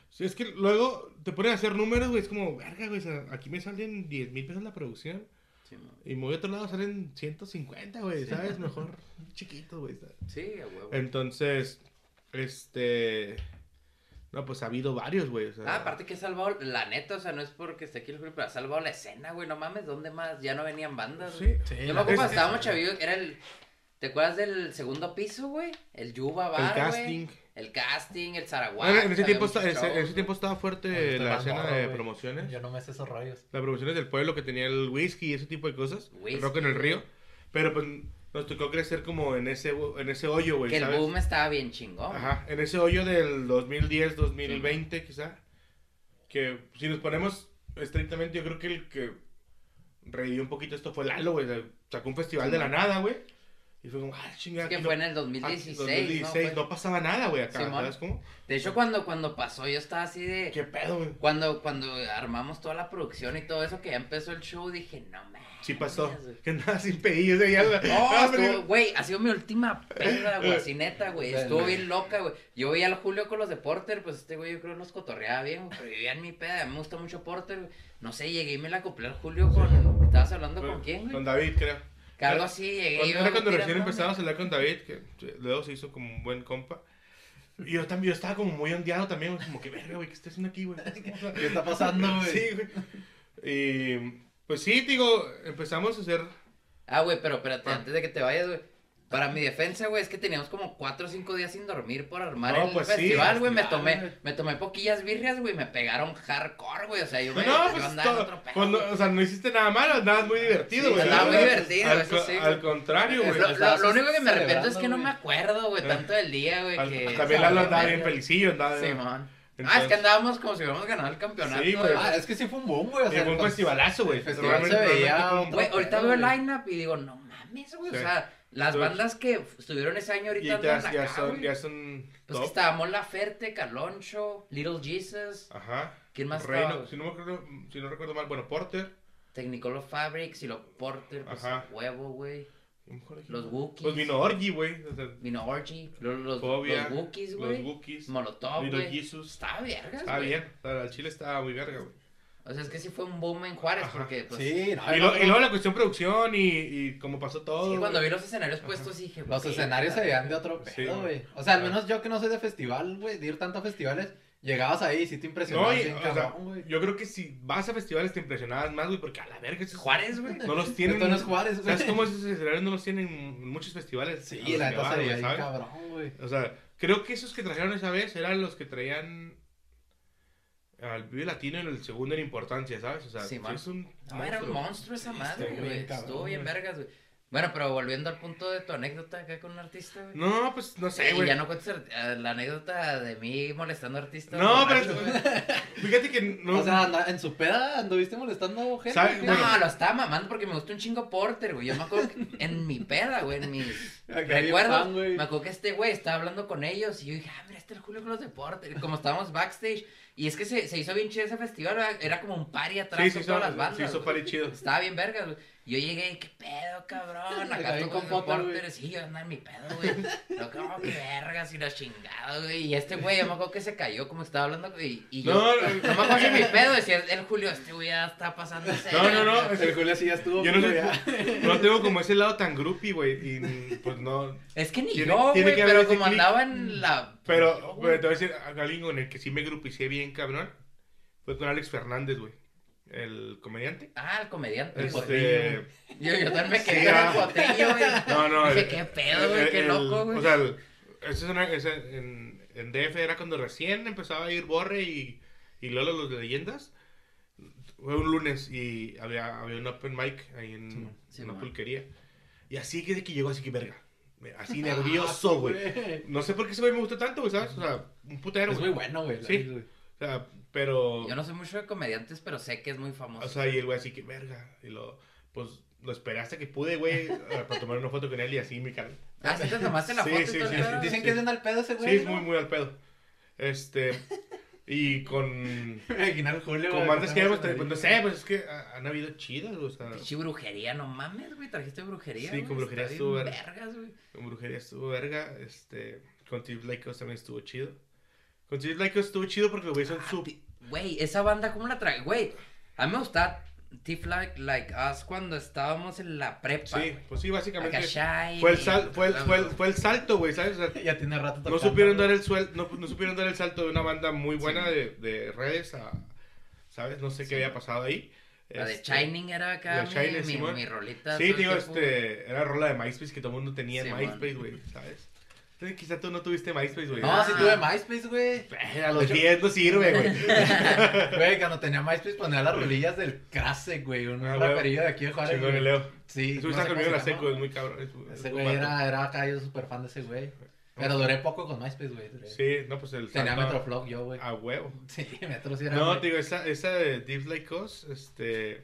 Sí, es que luego te ponen a hacer números, güey. Es como, verga, güey. O sea, aquí me salen 10 mil pesos la producción. Sí. Y a otro lado, salen 150, güey. ¿Sabes? Mejor chiquito, güey. ¿sabes? Sí, a huevo. Entonces, este. No, pues ha habido varios, güey. O sea, Ah, aparte que ha salvado, la neta, o sea, no es porque esté aquí el Julio, pero ha salvado la escena, güey, no mames, ¿dónde más? Ya no venían bandas, Sí. Sí, Yo me acuerdo estábamos chavillos, era el, ¿te acuerdas del segundo piso, güey? El Yuba Bar, el güey. El casting, el Zaraguá. En, ese tiempo esta- ese- en shows, ese tiempo estaba fuerte la escena morro, de güey. promociones. Yo no me sé esos rollos. Las promociones del pueblo que tenía el whisky y ese tipo de cosas. Whisky, el rock en el río. Pero pues nos tocó crecer como en ese, en ese hoyo, güey. Que el ¿sabes? boom estaba bien chingón. Ajá, en ese hoyo del 2010, 2020 quizá. Que si nos ponemos estrictamente, yo creo que el que revivió un poquito esto fue Lalo, güey. Sacó un festival Sí, de la nada, güey. Y fue como, ah, chingada. Es que fue no- en el aquí 2016, 2016, ¿no? no, pasaba nada, güey, acá. Simón. ¿Sabes cómo? De hecho, cuando, cuando pasó, yo estaba así de... ¿Qué pedo, güey? Cuando, cuando armamos toda la producción y todo eso, que ya empezó el show, dije, no mames. Sí pasó. güey". Que nada sin pedillos, güey. ya la- No, Ah, güey, ha sido mi última peda, güey, así neta, güey, estuvo bien loca, güey. Yo veía al Julio con los de Porter, pues este güey yo creo nos cotorreaba bien, güey, pero vivía en mi peda, me gusta mucho Porter, güey. No sé, llegué y me la acoplé al Julio con, ¿estabas hablando con quién, Con güey? David, creo. Que algo así, llegué Cuando, yo era cuando recién empezamos a hablar con David, que luego se hizo como un buen compa. Y yo también, yo estaba como muy ondeado también, güey, como que verga, güey, ¿qué estás haciendo aquí, güey? ¿Qué está pasando, güey? Sí, güey. Y pues sí, digo, empezamos a hacer. Ah, güey, pero espérate, Ah. antes de que te vayas, güey. Para mi defensa, güey, es que teníamos como cuatro o cinco días sin dormir por armar No, el pues sí, festival, güey. me tomé, me tomé poquillas birrias, güey. Me pegaron hardcore, güey. O sea, yo No, me no, pues, andaba en todo- otro pedo, pues, no, o sea, no hiciste nada malo, andabas muy divertido, Sí, güey. andaba muy Al- divertido, al, eso sí. Al contrario, güey. Lo, lo- estabas lo único que me arrepiento es que no me acuerdo, güey, tanto del día, güey. Que... También Lalo andaba bien felicillo, andaba. Simón. Ah, es Entonces- que andábamos como si hubiéramos ganado el campeonato. Sí, güey. Ah, es que sí fue un boom, güey. O Sí, sea, fue un pues, festivalazo, güey. festival se veía Güey, ahorita veo el line-up y digo, no mames, güey. Sí. O sea, las Entonces- bandas que estuvieron ese año ahorita ya, andan ya acá, son, güey. ya son Pues que top. estábamos La Ferte, Caloncho, Little Jesus, Ajá. ¿quién más Reino, estaba? si no, me acuerdo, si no recuerdo mal, bueno, Porter. Technicolor Fabrics y los Porter, pues Ajá. huevo, güey. Los Wookiees. Pues vino Orgy, güey. O sea, Vino Orgy, los, los, Fobia, los Wookiees, los güey. Wookiees. Molotov, Little güey. Jesus. Estaba vergas, Estaba güey. bien. El Chile estaba muy verga, güey. O sea, es que sí fue un boom en Juárez, Ajá. porque, pues... Sí, no, Y, lo- y luego la cuestión producción y, y cómo pasó todo. Sí, cuando vi los escenarios puestos dije, Los escenarios se veían de otro pedo, güey. O sea, al Ah. menos yo que no soy de festival, güey, de ir tanto a festivales, Llegabas ahí y sí te impresionabas No, y, bien, o sea, cabrón, güey. yo creo que si vas a festivales te impresionabas más, güey, porque a la verga es Juárez, güey. No los tienen. Esto no es Juárez, güey. ¿Sabes cómo esos escenarios no los tienen en muchos festivales? Sí, la neta se veía cabrón, güey. O sea, creo que esos que trajeron esa vez eran los que traían al Vive Latino en el segundo en importancia, ¿sabes? O sea, Sí, es un No, era un monstruo. monstruo esa madre, Estuvo güey. bien cabrón, Estuvo bien vergas, güey. Bueno, pero volviendo al punto de tu anécdota acá con un artista, güey. No, pues no sé, y güey. ya no cuentes eh, la anécdota de mí molestando a artistas. No, pero güey. fíjate que no. O sea, anda- en su peda anduviste molestando gente. ¿Sabe? No, bueno. lo estaba mamando porque me gusta un chingo Porter, güey. Yo me acuerdo que en mi peda, güey, en mis recuerdos, güey. me acuerdo que este güey estaba hablando con ellos y yo dije, ah, mira, este es el Julio con los de Porter. Como estábamos backstage. Y es que se, se hizo bien chido ese festival, ¿verdad? era como un party atrás Sí, con sí, todas hizo- las bandas. sí hizo güey. party chido. Estaba bien vergas, güey. Yo llegué y, ¿qué pedo, cabrón? Acá Potter, güey. Porter. Sí, yo andaba en mi pedo, güey. Lo que, oh, qué vergas y la chingada, güey. Y este güey, yo me acuerdo que se cayó como estaba hablando. Y, y yo, No, no, no, me acuerdo si mi pedo decía, el Julio, este güey ya está pasando No, no, no. El Julio sí ya estuvo. Yo no, sé, no tengo como ese lado tan groupie, güey. Y pues no. Es que ni Tiene- yo, tiene güey, que pero como click. andaba en la... Pero, pero te voy a decir, a alguien con el que sí me grupicié bien, cabrón. Fue con Alex Fernández, güey. El comediante. Ah, el comediante. Este, Yo, yo también me Sí, quedé con ah. el potrillo, güey. no, no. Dije, el- qué pedo, güey, qué el- loco, güey. O sea, el- es una, en, en DF era cuando recién empezaba a ir Borre y, y Lolo los de leyendas. Fue un lunes y había, había un open mic ahí en Sí, sí, una pulquería. Y así que de que llegó así que verga. Así Ah, nervioso, güey. No sé por qué ese güey me gustó tanto, güey, ¿sabes? O sea, un putero. Es güey. muy bueno, güey. Sí. O sea, pero. Yo no soy mucho de comediantes, pero sé que es muy famoso. O sea, y el güey así que verga. Y lo. Pues lo esperé hasta que pude, güey, para tomar una foto con él y así mi cara. ah, ¿sí te tomaste la Sí, foto y sí, todo sí? Dicen sí. que es bien al pedo ese güey. Sí, es ¿no? muy, muy al pedo. Este. Y con. Al Julio. Con bandas que hemos. estamos Pues no sé, pues es que ha- han habido chidas, güey, o sea. Pinche brujería, no mames, güey. Trajiste brujería. Sí, con brujería estuvo verga. vergas, güey. Con brujería estuvo verga. Este. Con Tips Like Us también estuvo chido. Con Like Us estuvo chido porque los güeyes son Ah, sub. Güey, esa banda, ¿cómo la trae? Güey, a mí me gustaba Tiff Like, like Us cuando estábamos en la prepa. Sí, güey. pues sí, básicamente. Shiny, Fue el, sal, fue, el, fue, el, fue el salto, güey, ¿sabes? O sea, Ya tiene rato no tocando, supieron güey. dar el suel, no, no supieron dar el salto de una banda muy buena Sí. de, de redes a, ¿sabes? No sé Sí. qué había pasado ahí. La de Este, Shining era acá la mi, Shining, mi, mi rolita. Sí, digo, este, era rola de MySpace que todo el mundo tenía en Sí, MySpace, güey, ¿sabes? Entonces, quizá tú no tuviste MySpace, güey. No, sí Ah. tuve MySpace, güey. Eh, A los 10 no sirve, güey. Güey, cuando tenía MySpace ponía las rolillas del Crase, güey. Un Ah, raperillo de aquí de Juárez. Chingón Leo. Sí. Eso no está sé conmigo la se seco, es muy cabrón. es- es Ese güey era, era acá, yo súper fan de ese güey. Pero duré poco con MySpace, güey. Sí, no, pues el Tenía salto Metroflog yo, güey. A huevo. Sí, Metro sí era. No, digo, esa, esa de Deep Like Us, este...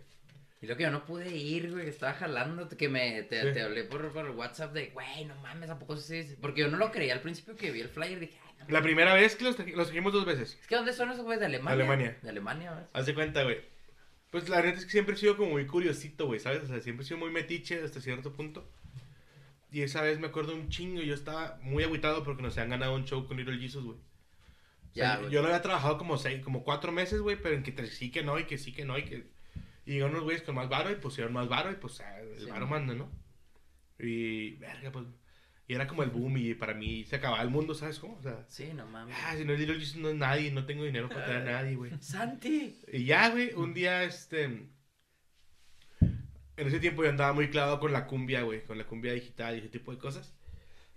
Y lo que yo no pude ir, güey, que estaba jalando, que me, te, Sí. te hablé por, por WhatsApp de, güey, no mames, ¿a poco sí? es?" Porque yo no lo creía al principio que vi el flyer, dije, ay, no La primera vez que los, los trajimos dos veces. Es que ¿dónde son esos güeyes? ¿De Alemania? Alemania. De Alemania, ¿ves? Haz de cuenta, güey. Pues la neta es que siempre he sido como muy curiosito, güey, ¿sabes? O sea, siempre he sido muy metiche hasta cierto punto. Y esa vez me acuerdo un chingo, yo estaba muy agüitado porque nos habían ganado un show con Little Jesus, güey. O sea, Ya, güey. yo lo había trabajado como seis, como cuatro meses, güey, pero en que sí que no, y que sí que no, y que... Y llegaron unos güeyes con más varo y pusieron más varo y pues ah, el Sí, varo manda, ¿no? Y, verga, pues... Y era como el boom y para mí se acababa el mundo, ¿sabes cómo? O sea... Sí, no mames. Ah, si no es Little Jesus no es nadie, no tengo dinero para traer a nadie, güey. Santi. Y ya, güey, un día, este... En ese tiempo yo andaba muy clavado con la cumbia, güey, con la cumbia digital y ese tipo de cosas.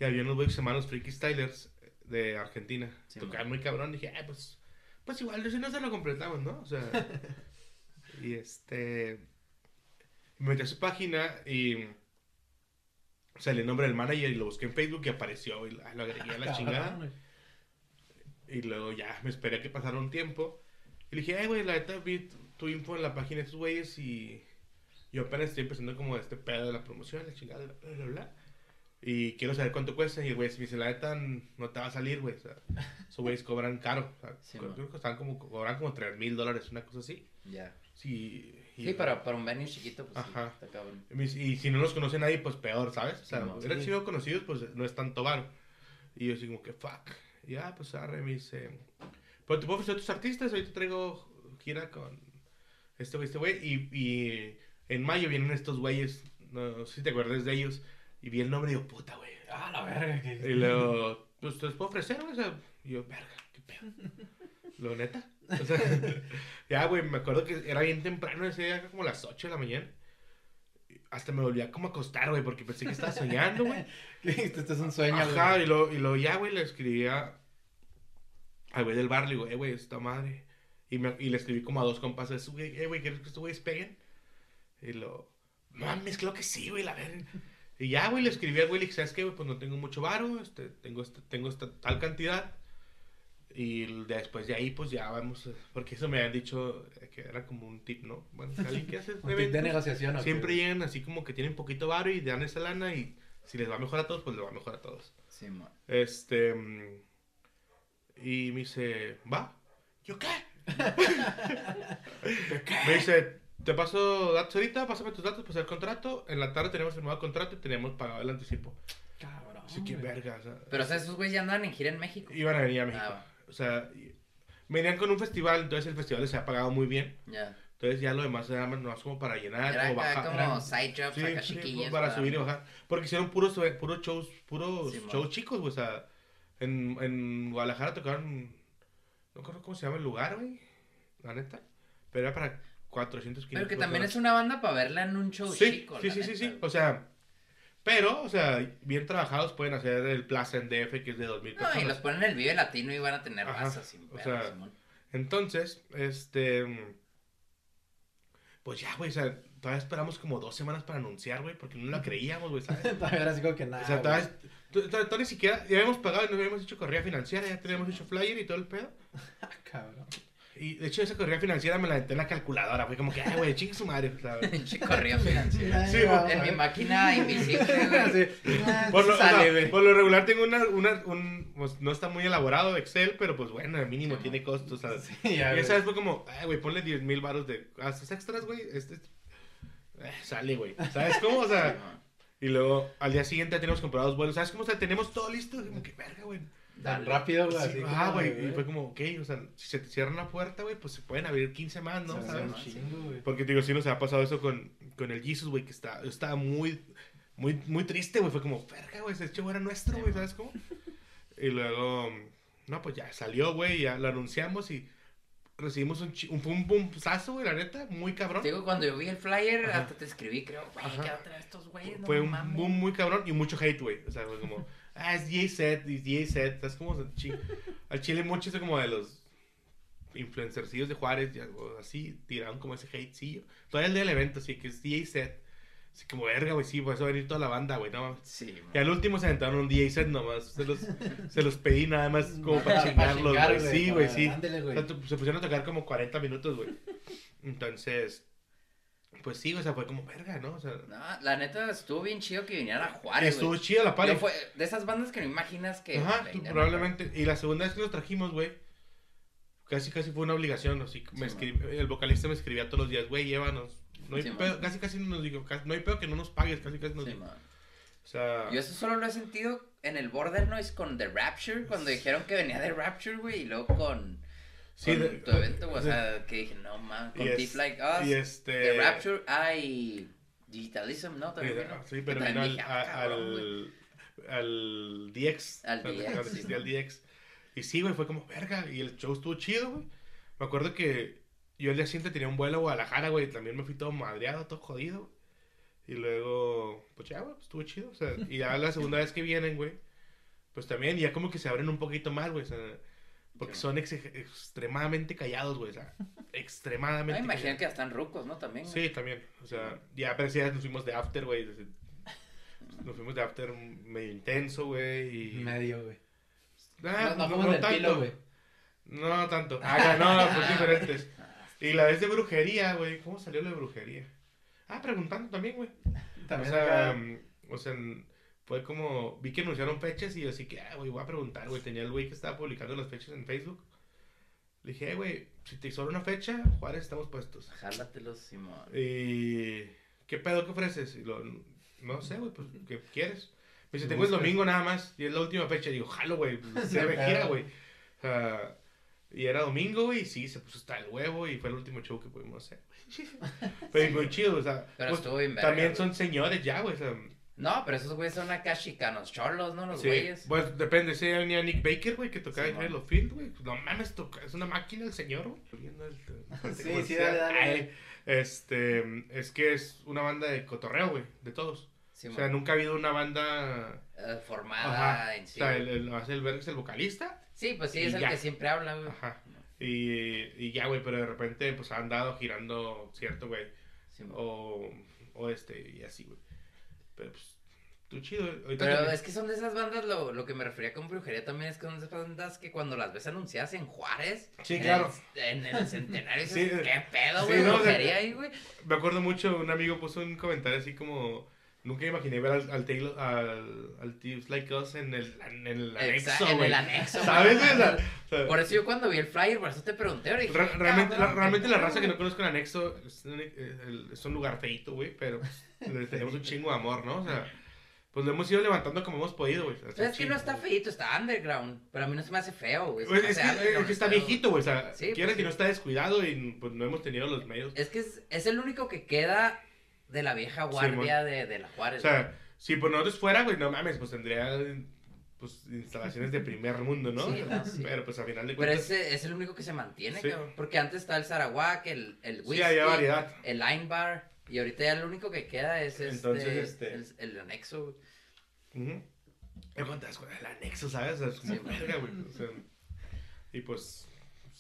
Y había unos güeyes hermanos Freaky Stylers de Argentina. Sí, Tocaban muy cabrón. Dije, ah, pues, pues igual, si no se lo completamos, ¿no? O sea... y este... Me metí a su página y... Sale el nombre del manager y lo busqué en Facebook y apareció y lo agregué a la chingada. Cabrón, güey. Y luego ya me esperé a que pasara un tiempo. Y le dije, ay, güey, la neta vi tu, info en la página de estos güeyes y yo apenas estoy empezando como este pedo de la promoción, la chingada, bla, bla, bla. Y quiero saber cuánto cuesta. Y el güey me dice, la neta no te va a salir, güey. O sea, esos güeyes cobran caro. O sea, Sí, creo man. que costaban como, cobran como 3 mil dólares, una cosa así. Ya. Sí, y- Sí, para, para un venue chiquito, pues Ajá. sí, está cabrón. y Y si no los conoce nadie, pues peor, ¿sabes? O sea, man. hubieran sido conocidos, pues no es tanto varo. Y yo así como que, fuck. Y ya, pues arre, me dice, pero te puedo ofrecer a tus artistas, ahorita traigo gira con este güey, este güey. Y, y en mayo vienen estos güeyes, no sé si te acuerdas de ellos. Y vi el nombre y digo, puta, güey. Ah, la verga. Y que- luego, pues te los puedo ofrecer. O sea, y yo, verga, qué pedo. Lo neta. O sea, ya, güey, me acuerdo que era bien temprano ese día, como las 8 de la mañana. Hasta me volvía como a acostar, güey, porque pensé que estaba soñando, güey. Este es un sueño, Ajá, güey. y lo, y lo ya, güey, le escribía al güey del bar, le digo, eh, güey, esta madre. Y, me, y le escribí como a dos compas, güey, eh, güey, ¿quieres que estos güeyes peguen? Y lo, mames, creo que sí, güey, la verga. Y ya, güey, le escribí al güey, le dije, ¿sabes qué, güey? Pues no tengo mucho varo, este, tengo, este, tengo esta tal cantidad. Y después de ahí, pues ya vamos, eh, porque eso me habían dicho eh, que era como un tip, ¿no? Bueno, alguien que hace Un tip de negociación, ¿o qué? Siempre llegan así como que tienen poquito varo y dan esa lana y si les va mejor a todos, pues les va mejor a todos. Simón. Este. mm, Y me dice, ¿va? ¿Yo qué? Me dice, te paso datos ahorita, pásame tus datos, pues el contrato. En la tarde tenemos el nuevo contrato y tenemos pagado el anticipo. Cabrón. Así que verga, o sea. Pero, o sea, esos güeyes ya andan en gira en México. Iban a venir a México. Ah. O sea, venían con un festival, entonces el festival les ha pagado muy bien. Ya. Entonces ya lo demás era más, como para llenar Era o bajar. como eran- side jobs, Sí, acá sí, para subir y bajar. Porque hicieron puros, puros shows, puros Simón. shows chicos, güey. O sea, en, en Guadalajara tocaron. No recuerdo cómo se llama el lugar, güey. La neta. Pero era para 400, 500 Pero que también es una banda para verla en un show Sí, chico. sí, la sí, sí, neta, sí. O sea, pero, o sea, bien trabajados pueden hacer el Plaza en DF, que es de 2000 No, personas. y los ponen en el Vive Latino y van a tener Ajá, raza sin o sea, Simón. Entonces, este. Pues ya, güey, o sea, todavía esperamos como dos semanas para anunciar, güey, porque no la creíamos, güey, ¿sabes? Todavía era así como que nada. O sea, todavía, to- to- todavía ni siquiera, ya habíamos pagado y nos habíamos hecho corrida financiera, ya teníamos hecho flyer y todo el pedo. Cabrón. Y de hecho, esa corrida financiera me la aventé en la calculadora, fue como que, ay, güey, chingue su madre. corrida financiera. Sí, vamos En mi máquina invisible, güey. Sí. Ah, por, lo, o sea, sale, güey. por lo regular tengo una, una un, pues, no está muy elaborado Excel, pero pues bueno, al mínimo tiene costos, sea, Sí, y esa güey. vez fue como, ay, güey, ponle 10 mil baros de gastos extras, güey, este, eh, sale, güey, ¿sabes cómo? O sea. y luego al día siguiente ya tenemos comprados vuelos, ¿sabes cómo? O sea, tenemos todo listo, como que verga, güey. Tan rápido, güey. Sí, ah, güey, y fue como, ok, o sea, si se te cierra la puerta, güey, pues se pueden abrir 15 más, ¿no? Se ¿Sabes? chingo, güey. Porque, digo, sí nos ha pasado eso con, con el Jesus, güey, que está, estaba muy, muy, muy triste, güey, fue como, verga, güey, ese show era nuestro, güey. ¿sabes cómo? Y luego, no, pues ya salió, güey, ya lo anunciamos y recibimos un, chi- un pum pum sazo, güey, la neta, muy cabrón. Te digo, cuando yo vi el flyer, Ajá. hasta te escribí, creo, güey, Ajá. ¿qué va a traer estos güeyes? No fue un mames. boom muy cabrón y mucho hate, güey. O sea, fue como, ah, es DJ set, es DJ set. ¿Sabes cómo? Al chile muchos de como de los influencercillos de Juárez, ya, o así, tiraron como ese hatecillo. Todavía el día del evento, así que es DJ set. Así como, verga, güey, sí, pues va a venir toda la banda, güey, no. Sí, Y al último se aventaron un DJ set nomás. Se los, se los pedí nada más como para chingarlos, chingar, güey. Sí, güey, sí. Ándele, O güey. sea, se pusieron a tocar como 40 minutos, güey. Entonces, pues sí, o sea, fue como verga, ¿no? O sea, No, la neta estuvo bien chido que vinieran a Juárez, estuvo chida la. Yo fue de esas bandas que no imaginas que. Ajá, tú vengan probablemente. Y la segunda vez que los trajimos, güey, casi casi fue una obligación. Así, me Sí, el vocalista me escribía todos los días, güey, llévanos. No hay Sí, pedo, man. casi casi nos dijo, casi- no hay pedo que no nos pagues, casi casi nos Sí, dijo. man. O sea, Yo eso solo lo he sentido en el Border Noise con The Rapture, cuando dijeron que venía de Rapture, güey, y luego con, Sí, con de- tu evento, o sea, que dije, no mames, con es- Deep Like Us, este. The Rapture, hay Digitalism, ¿no? Sí, También vino. sí, pero vino al, dije, ah, cabrón, al, al DX. Al DX, sí, man. DX. Y sí, güey, fue como verga. Y el show estuvo chido, güey. Me acuerdo que yo el día siguiente tenía un vuelo a Guadalajara, güey. También me fui todo madreado, todo jodido. Y luego, pues ya, güey, pues estuvo chido. O sea, y ya la segunda vez que vienen, güey, pues también ya como que se abren un poquito más, güey. O sea, porque Sí. son ex- extremadamente callados, güey. O sea, extremadamente Ah, imagino que ya están rucos, ¿no? También. güey. Sí, también. O sea, ya parecía nos fuimos de after, güey. Nos fuimos de after medio intenso, güey. Y... Medio, güey. Ah, no, no, fuimos del tanto. pilo, güey. No tanto. Ah, ya, no, pues diferentes. Y la vez de brujería, güey. ¿Cómo salió la de brujería? Ah, preguntando también, güey. O También sea, acá- mm, o sea, fue como, vi que anunciaron fechas y yo así que, ah, güey, voy a preguntar, güey. Tenía el güey que estaba publicando las fechas en Facebook. Le dije, eh, güey, si te sobra una fecha, Juárez estamos puestos. Jálatelos, Simón. Y, ¿qué pedo que ofreces? Y lo, no sé, güey, pues, ¿qué quieres? Me dice, tengo el domingo nada más y es la última fecha. Y digo, jalo, güey, pues, se me gira, güey. O sea, y era domingo, güey, y sí, se puso hasta el huevo y fue el último show que pudimos hacer. Pero muy chido, o sea, Pero pues, estuvo bien verga, también güey. son señores ya, güey, o sea, No, pero esos güeyes son acá chicanos, cholos, ¿no? Los Sí, güeyes. pues depende, si hay a Nick Baker, güey, que tocaba Sí, en. Halo Field, güey. pues, No mames, toca, es una máquina el señor, güey. Sí, sí, dale, dale. Ay, Este, es que es una banda de cotorreo, güey, de todos. Sí, o sea, man. nunca ha habido una banda... Eh, formada Ajá. en sí. o sea, el, el, el es el vocalista. Sí, pues sí, es el ya. que siempre habla, güey. Ajá. Y, y ya, güey, pero de repente, pues, han dado girando cierto, güey. Sí. O, o este, y así, güey. Pero, pues, tú chido. Ahorita Pero es que son de esas bandas, lo, lo que me refería con brujería también es que son de esas bandas que cuando las ves anunciadas en Juárez, Sí, en claro. el- En el centenario, Sí, dices, ¿qué pedo, sí, güey? o sea, brujería ahí, güey. Me acuerdo mucho, un amigo puso un comentario así como... Nunca imaginé ver al, al Taylor, al, al Thieves Like Us en el, en el anexo, en el anexo, ¿Sabes? O sea, Por eso yo cuando vi el flyer, por eso te pregunté, dije, re- realmente, la, realmente la raza que no conozco el anexo es eh, es un lugar feito, güey, pero pues, le tenemos un chingo de amor, ¿no? O sea, pues lo hemos ido levantando como hemos podido, güey. Pero es que chingo, no está feito, está underground. Pero a mí no se me hace feo, güey. Pues es, que, es que está viejito, güey, o sea, Sí, quiere pues que sí. no está descuidado y pues no hemos tenido los medios. Es que es, es el único que queda de la vieja guardia de, de la O Juárez. sea, si por nosotros fuera, güey, no mames, pues tendría pues instalaciones de primer mundo, ¿no? Sí, no, sí. Pero pues a final de Pero cuentas... ese es el único que se mantiene, cabrón. Porque antes está el Sarawak, el, el whisky, variedad. el Line Bar. Y ahorita ya lo único que queda es este, Entonces, este- el, el anexo. güey. Me contas con el anexo, ¿sabes? O sea, es como verga, güey. O sea, y pues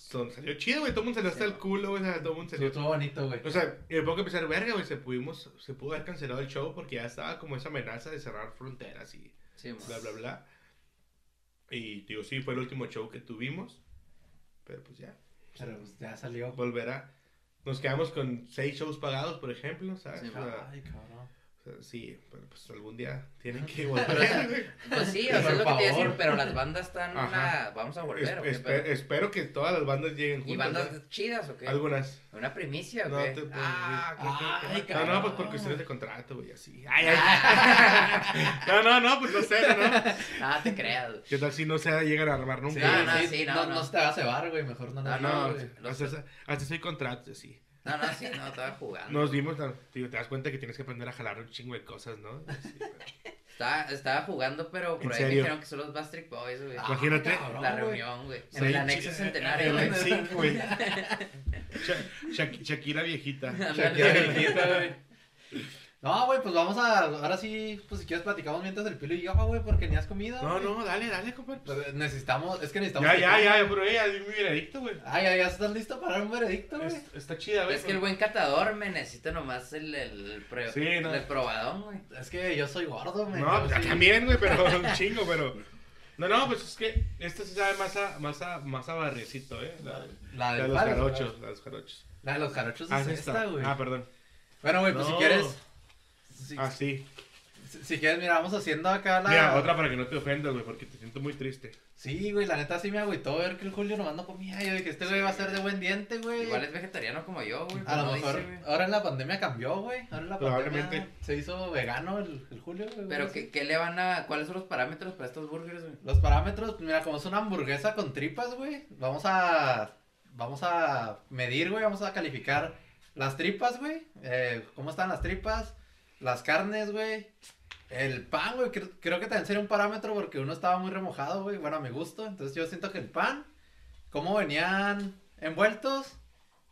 son, salió chido, güey. Todo el mundo salió hasta el culo, güey. o sea, Todo el mundo salió. estuvo bonito, güey. O sea, y me pongo a pensar, verga, güey, se pudimos, se pudo haber cancelado el show porque ya estaba como esa amenaza de cerrar fronteras y Sí, bla, bla, bla. Y digo, sí, fue el último show que tuvimos. Pero pues ya, Pero pues ya salió. volverá. Nos quedamos con seis shows pagados, por ejemplo, ¿sabes? Sí, o, sea, Ay, cabrón. Sí, pero pues algún día tienen que volver. Pues sí, o sea, es lo que te iba a decir, pero las bandas están a- Vamos a volver, espero que todas las bandas lleguen juntas. ¿Y bandas ¿no? chidas o qué? Algunas. ¿Una primicia o No qué? te ah, decir. ¿qué- qué- Ay, qué- No, no, pues por cuestiones de contrato, güey, así. Ay, ay. No, no, no, pues no sé, ¿no? Ah, te creas. güey. ¿Qué tal si no se llegan a armar Sí, nunca? No, no, sí, sí, no, no, no. no te hagas cebar, güey. Mejor no. No, no, No, güey. los- hasta, hasta soy contrato, sí. No, no, sí, no, estaba jugando. Nos dimos, no, tío, te das cuenta que tienes que aprender a jalar un chingo de cosas, ¿no? Sí, pero- Estaba, estaba jugando, pero ¿En por ahí me serio? dijeron que son los Bastric Boys, güey. Ah, Imagínate. cabrón, la güey. reunión, güey. En el anexo centenario, en güey. el güey. Sha- Shak- Shakira viejita. Shakira viejita, güey. No, güey, pues vamos a. Ahora sí, pues si quieres platicamos mientras el pilo y yo, güey, porque ni has comido. No, no, dale, dale, compadre. Pues, necesitamos, es que necesitamos. Ya, que- ya, ya, pero ya, di mi veredicto, güey. Ah, ya, ya estás listo para dar un veredicto, güey. Es- Está chida, güey. Es que el buen catador me necesita nomás el, el, el, pre- Sí, no. el probadón, güey. Es que yo soy gordo, güey. No, pues sí- también, güey, pero un chingo, pero. No, no, pues es que este se sabe más a, más a, más a barriecito, ¿eh? La, La la de de los jarochos, la de los jarochos. La de los jarochos Ah, es es esta, esta. güey. Ah, perdón. Bueno, güey, pues si quieres. Si, Ah, sí. si- si quieres, mira, vamos haciendo acá la. Mira, otra para que no te ofendas, güey, porque te siento muy triste. Sí, güey, la neta sí me agüitó ver que el Julio nomás no comía. Yo dije, este güey va a ser de buen diente, güey. Igual es vegetariano como yo, güey. A lo mejor dice, güey. ahora en la pandemia cambió, güey. Ahora en la Probablemente. pandemia se hizo vegano el, el Julio, güey. Pero, güey. ¿qué, ¿qué le van a...? ¿Cuáles son los parámetros para estos burgers, güey? Los parámetros, pues mira, como es una hamburguesa con tripas, güey. Vamos a. Vamos a medir, güey. Vamos a calificar las tripas, güey. Eh, ¿Cómo están las tripas? Las carnes, güey. El pan, güey. Creo, creo que también sería un parámetro porque uno estaba muy remojado, güey. Bueno, a mi gusto. Entonces yo siento que el pan. ¿Cómo venían envueltos?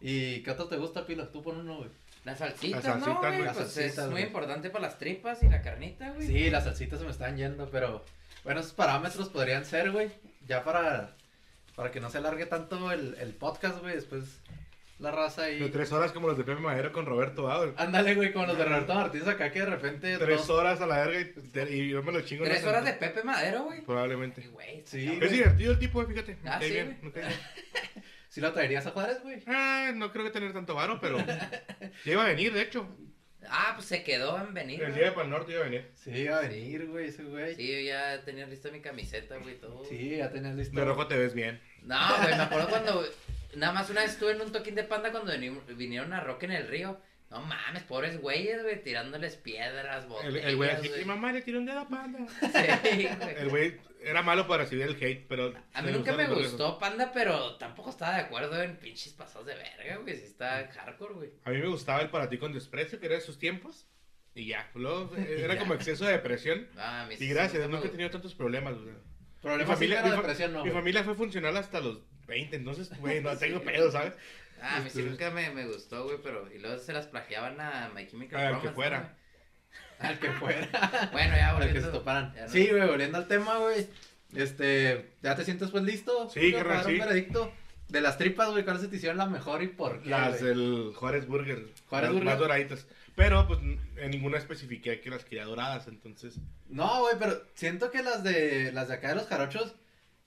¿Y qué otro te gusta, Pilo? Tú pon uno, güey. La salsita, La salsita, ¿no, güey? güey. Las Pues salsitas, es muy güey. importante para las tripas y la carnita, güey. Sí, las salsitas se me están yendo, pero bueno, esos parámetros podrían ser, güey, ya para, para que no se alargue tanto el, el podcast, güey, después la raza De ahí. tres horas como los de Pepe Madero con Roberto Bauer. Ándale, güey, como los de Roberto Martínez acá que de repente... Tres dos- horas a la verga y, y yo me lo chingo. Tres horas de. Pepe Madero, güey. Probablemente. Güey, Sí, güey. Es divertido el tipo, eh, fíjate. Ah, sí, bien, güey. ¿Sí lo traerías a Juárez, güey? Ah, no creo que tener tanto varo, pero ya iba a venir, de hecho. Ah, pues se quedó en venir. El güey. día de Pal Norte iba a venir. Sí, iba a venir, güey, ese güey. Sí, yo ya tenía lista mi camiseta, güey, todo. Sí, ya tenías listo. De rojo te ves bien. No, güey, me acuerdo cuando. Nada más una vez estuve en un toquín de panda cuando vinieron a Rock en el río. No mames, pobres güeyes, güey, tirándoles piedras, El, botellas. el güey así, mi mamá le tiró un dedo a panda. Sí, güey. El güey era malo para recibir el hate, pero. A mí nunca me gustó Panda, pero tampoco estaba de acuerdo en pinches pasados de verga, güey. Sí está hardcore, güey. A mí me gustaba el para ti con desprecio, que era de sus tiempos. Y ya. Luego eh, era como exceso de depresión. Ah, Y gracias, nunca he tenido tantos problemas, güey. Mi Problemas familia, sí, pero mi depresión no, mi familia fue funcional hasta los 20, entonces, güey, no tengo pedo, ¿sabes? Ah, a mí sí nunca me, me gustó, güey, pero... Y luego se las plagiaban a My Chemical Ah, al Romance, que fuera. ¿no, Al que fuera. Bueno, ya Al que volviendo. se toparan. no- Sí, güey, volviendo al tema, güey. Este, ¿ya te sientes pues listo? Sí, carnal, para un sí. veredicto? De las tripas, güey, ¿cuáles se te hicieron la mejor y por qué? Las güey? del Juárez Burger. Juárez más, Burger. más doraditas. Pero, pues, en ninguna especifiqué que las quería doradas, entonces. No, güey, pero siento que las de las de acá de los jarochos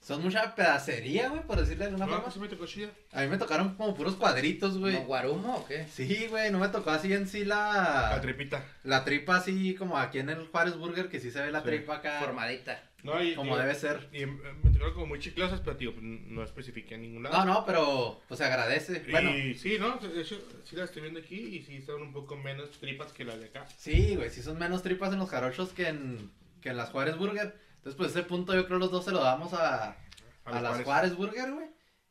son mucha pedacería, güey, por decirle de alguna No, forma. pues sí me tocó chida. A mí me tocaron como puros cuadritos, güey. ¿Como guarumo o qué? Sí, güey, no me tocó así en sí La la... tripita. La tripa así como aquí en el Juárez Burger, que sí se ve la Sí. tripa acá Formadita. No, y, como digo, debe ser. Y eh, me tocaron como muy chiclosas, pero, tío, no especifiqué en ningún lado. No, no, pero pues se agradece. Y Bueno, sí, ¿no? De hecho, sí las estoy viendo aquí y sí están un poco menos tripas que las de acá. sí, güey, sí son menos tripas en los jarochos que en, que en las Juárez Burger. Entonces, pues ese punto yo creo los dos se lo damos a, a, las Juárez Burger, güey.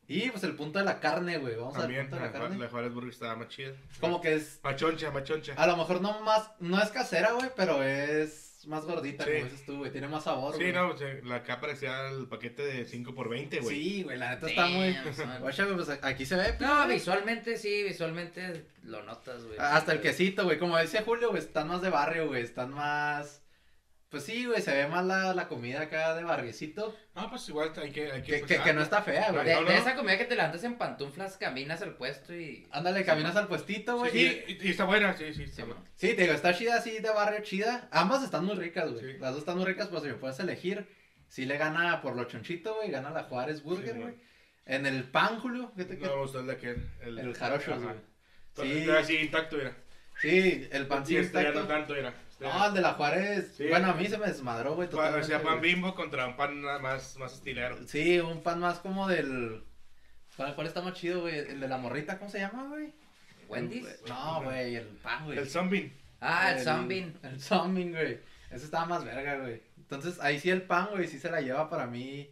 Y pues el punto de la carne, güey. Vamos También, al punto de la la, carne. la Juárez Burger estaba más chida. Como que es Machoncha, machoncha. A lo mejor no más, no es casera, güey, pero es más gordita, Sí. como dices tú, güey. Tiene más sabor, Sí, güey. no, pues, eh, la acá parecía el paquete de 5 por 20 güey. Sí, güey, la neta está muy... Oye, güey, pues aquí se ve. No, güey. visualmente sí, visualmente lo notas, güey. Hasta el quesito, güey. Como decía Julio, güey, están más de barrio, güey. Están más... Pues sí, güey, se ve más la, la comida acá de barriecito. No, pues igual hay que. Hay que, Que, que, que no está fea, güey. De, No, no. de esa comida que te levantas en pantuflas, caminas al puesto y... Ándale, caminas al puestito, güey. Sí, y- sí, y, y está buena, sí, sí. Sí, Está buena. man. Sí, te digo, está chida así de barrio chida. Ambas están muy ricas, güey. Sí. Las dos están muy ricas, pues si me puedes elegir. Sí le gana por lo chonchito, güey. Gana la Juárez Burger, Sí, güey. En el pan, Julio. Fíjate que... No me gustó el de aquel. El, El jarocho, güey. Sí. Así intacto era. Sí, el pan bimbo. Este ya no este no, el de la Juárez. Bueno, a mí se me desmadró, güey. O sea, pan bimbo contra un pan más, más estilero. Sí, un pan más como del. ¿Cuál, cuál está más chido, güey? El de la morrita, ¿cómo se llama, güey? ¿Wendy's? No, güey, el pan, güey. El zombie. Ah, el, zombie. El zombie, güey. Ese estaba más verga, güey. Entonces, ahí sí el pan, güey, sí se la lleva para mí.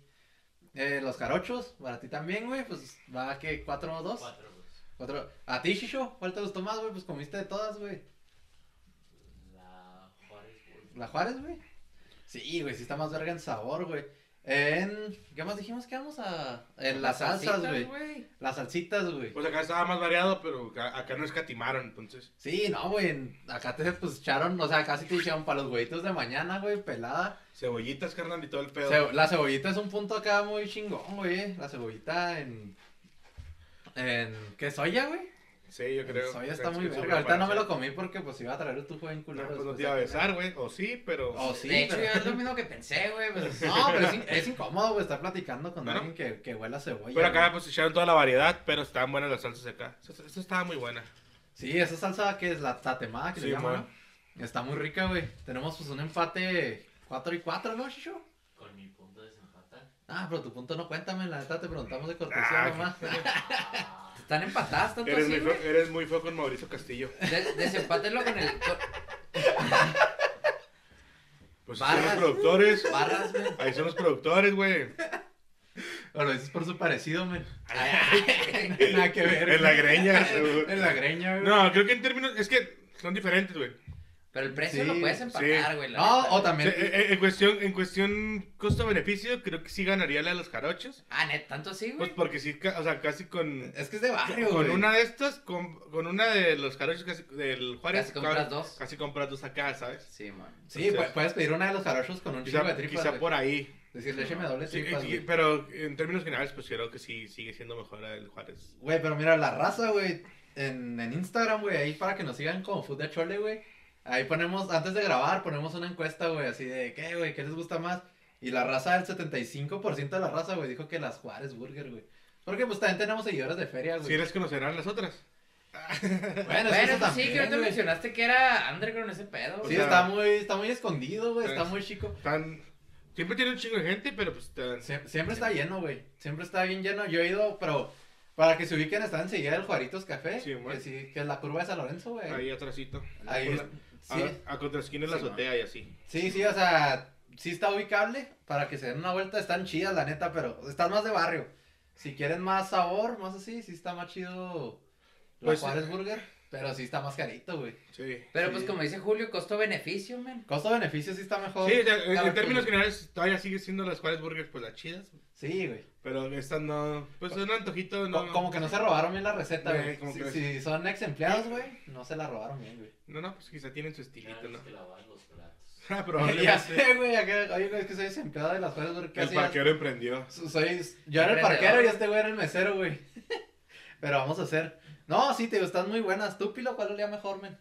Eh, los carochos, para ti también, güey, pues va que 4 o 2. Otro. ¿A ti, Shisho? ¿Cuál te gustó más, güey? Pues comiste de todas, güey. La Juárez, güey. ¿La Juárez, güey? Sí, güey, sí está más verga en sabor, güey. En... ¿Qué más dijimos que vamos a...? En las, salsas, güey. Las salsitas, güey. Pues acá estaba más variado, pero acá no escatimaron, entonces. Sí, no, güey. Acá te pues echaron, o sea, casi te echaron para los huevitos de mañana, güey, pelada. Cebollitas, carnal, y todo el pedo. La cebollita es un punto acá muy chingón, güey. La cebollita en en. ¿Qué soya, güey? Sí, yo creo. Soya está Es muy verga. Ahorita no me lo comí. porque pues iba a traer tu joven No, culero. pues no te iba a besar, güey. O sí, pero. Oh, sí, de hecho, pero- yo es lo mismo que pensé, güey. Pues, No, pero es, in- es incómodo, güey, estar platicando con Bueno. alguien que, que huela a cebolla. Pero acá güey. pues echaron toda la variedad, pero estaban buenas las salsas acá. Esa estaba muy buena. Sí, esa salsa que es la tatemada que Sí, se llama, man. ¿no? Está muy rica, güey. Tenemos pues un empate 4 y 4, ¿no, Shisho? Con mi punto de desempata. Ah, pero tu punto no cuéntame, la neta te preguntamos de cortesía Ah, nomás. Están empatadas tanto Eres así, muy, feo, eres muy feo con Mauricio Castillo. De- Desempátenlo con el... Pues Barras. son los productores. Barras, güey. Ahí son los productores, güey. O lo dices por su parecido, men. Nada que ver. En la greña. En la greña, güey. No, creo que en términos. Es que son diferentes, güey. Pero el precio Sí, lo puedes empatar, güey. la No, neta, o también. Sí, eh, en cuestión, en cuestión costo-beneficio, creo que sí ganaría la de los jarochos. Ah, net, tanto así, Pues güey. porque sí, ca- o sea, casi con. Es que es de barrio, Con güey. una de estas, con, con una de los jarochos casi, del Juárez. Casi compras dos. Casi compras dos acá, ¿sabes? Sí, man. Sí, pu- puedes pedir una de los jarochos con un chingo de Quizá, tripas. quizá güey. por ahí. Decirle, écheme doble Sí, tripas, sí, güey. pero en términos generales, pues creo que sí sigue siendo mejor el Juárez. Güey, pero mira, la raza, güey, en, en Instagram, güey, ahí para que nos sigan como Food de Chole, güey. Ahí ponemos, antes de grabar, ponemos una encuesta, güey, así de, ¿qué, güey? ¿Qué les gusta más? Y la raza, el 75% de la raza, güey, dijo que las Juárez Burger, güey. Porque pues también tenemos seguidores de feria, güey. ¿Sí les conocerán las otras? Bueno, Bueno, eso sí, que ahorita mencionaste que era underground ese pedo. Sí, güey. sea, está muy, está muy escondido, güey, está es- muy chico. Siempre tiene un chingo de gente, pero pues... están- Sie- Siempre está lleno, güey. Siempre está bien lleno. Yo he ido, pero para que se ubiquen, está enseguida del Juaritos Café. Sí, güey. que, sí, que es la curva de San Lorenzo, güey. Ahí atrásito. Ahí es- sí, A, a contraesquina de la Sí, azotea y así. sí, sí, o sea, sí está ubicable. Para que se den una vuelta, están chidas, la neta, pero están más de barrio. Si quieren más sabor, más así, sí está más chido la Pues, Juárez Burger. Pero sí está más carito, güey. Sí. Pero sí. pues como dice Julio, costo-beneficio, man. Costo-beneficio sí está mejor. Sí, en- en términos generales todavía sigue siendo las Juárez Burgers pues las chidas. Sí, güey. Pero estas no, pues un antojito no. Co- Como que no se robaron bien la receta, Güey, Si, que- si son ex empleados, güey, no se la robaron bien, güey. No, no, pues quizá tienen su estilito, ¿no? que lavar los platos. Ah, ya sé, güey. acá- Oye, güey, es que soy ex empleado de las Burger. ¿qué El hacías? parquero emprendió. So- Soy, yo era el parquero y este güey era el mesero, güey. Pero vamos a hacer. No, sí, te digo, están muy buenas. ¿Tú, Pilo, cuál olía mejor, men?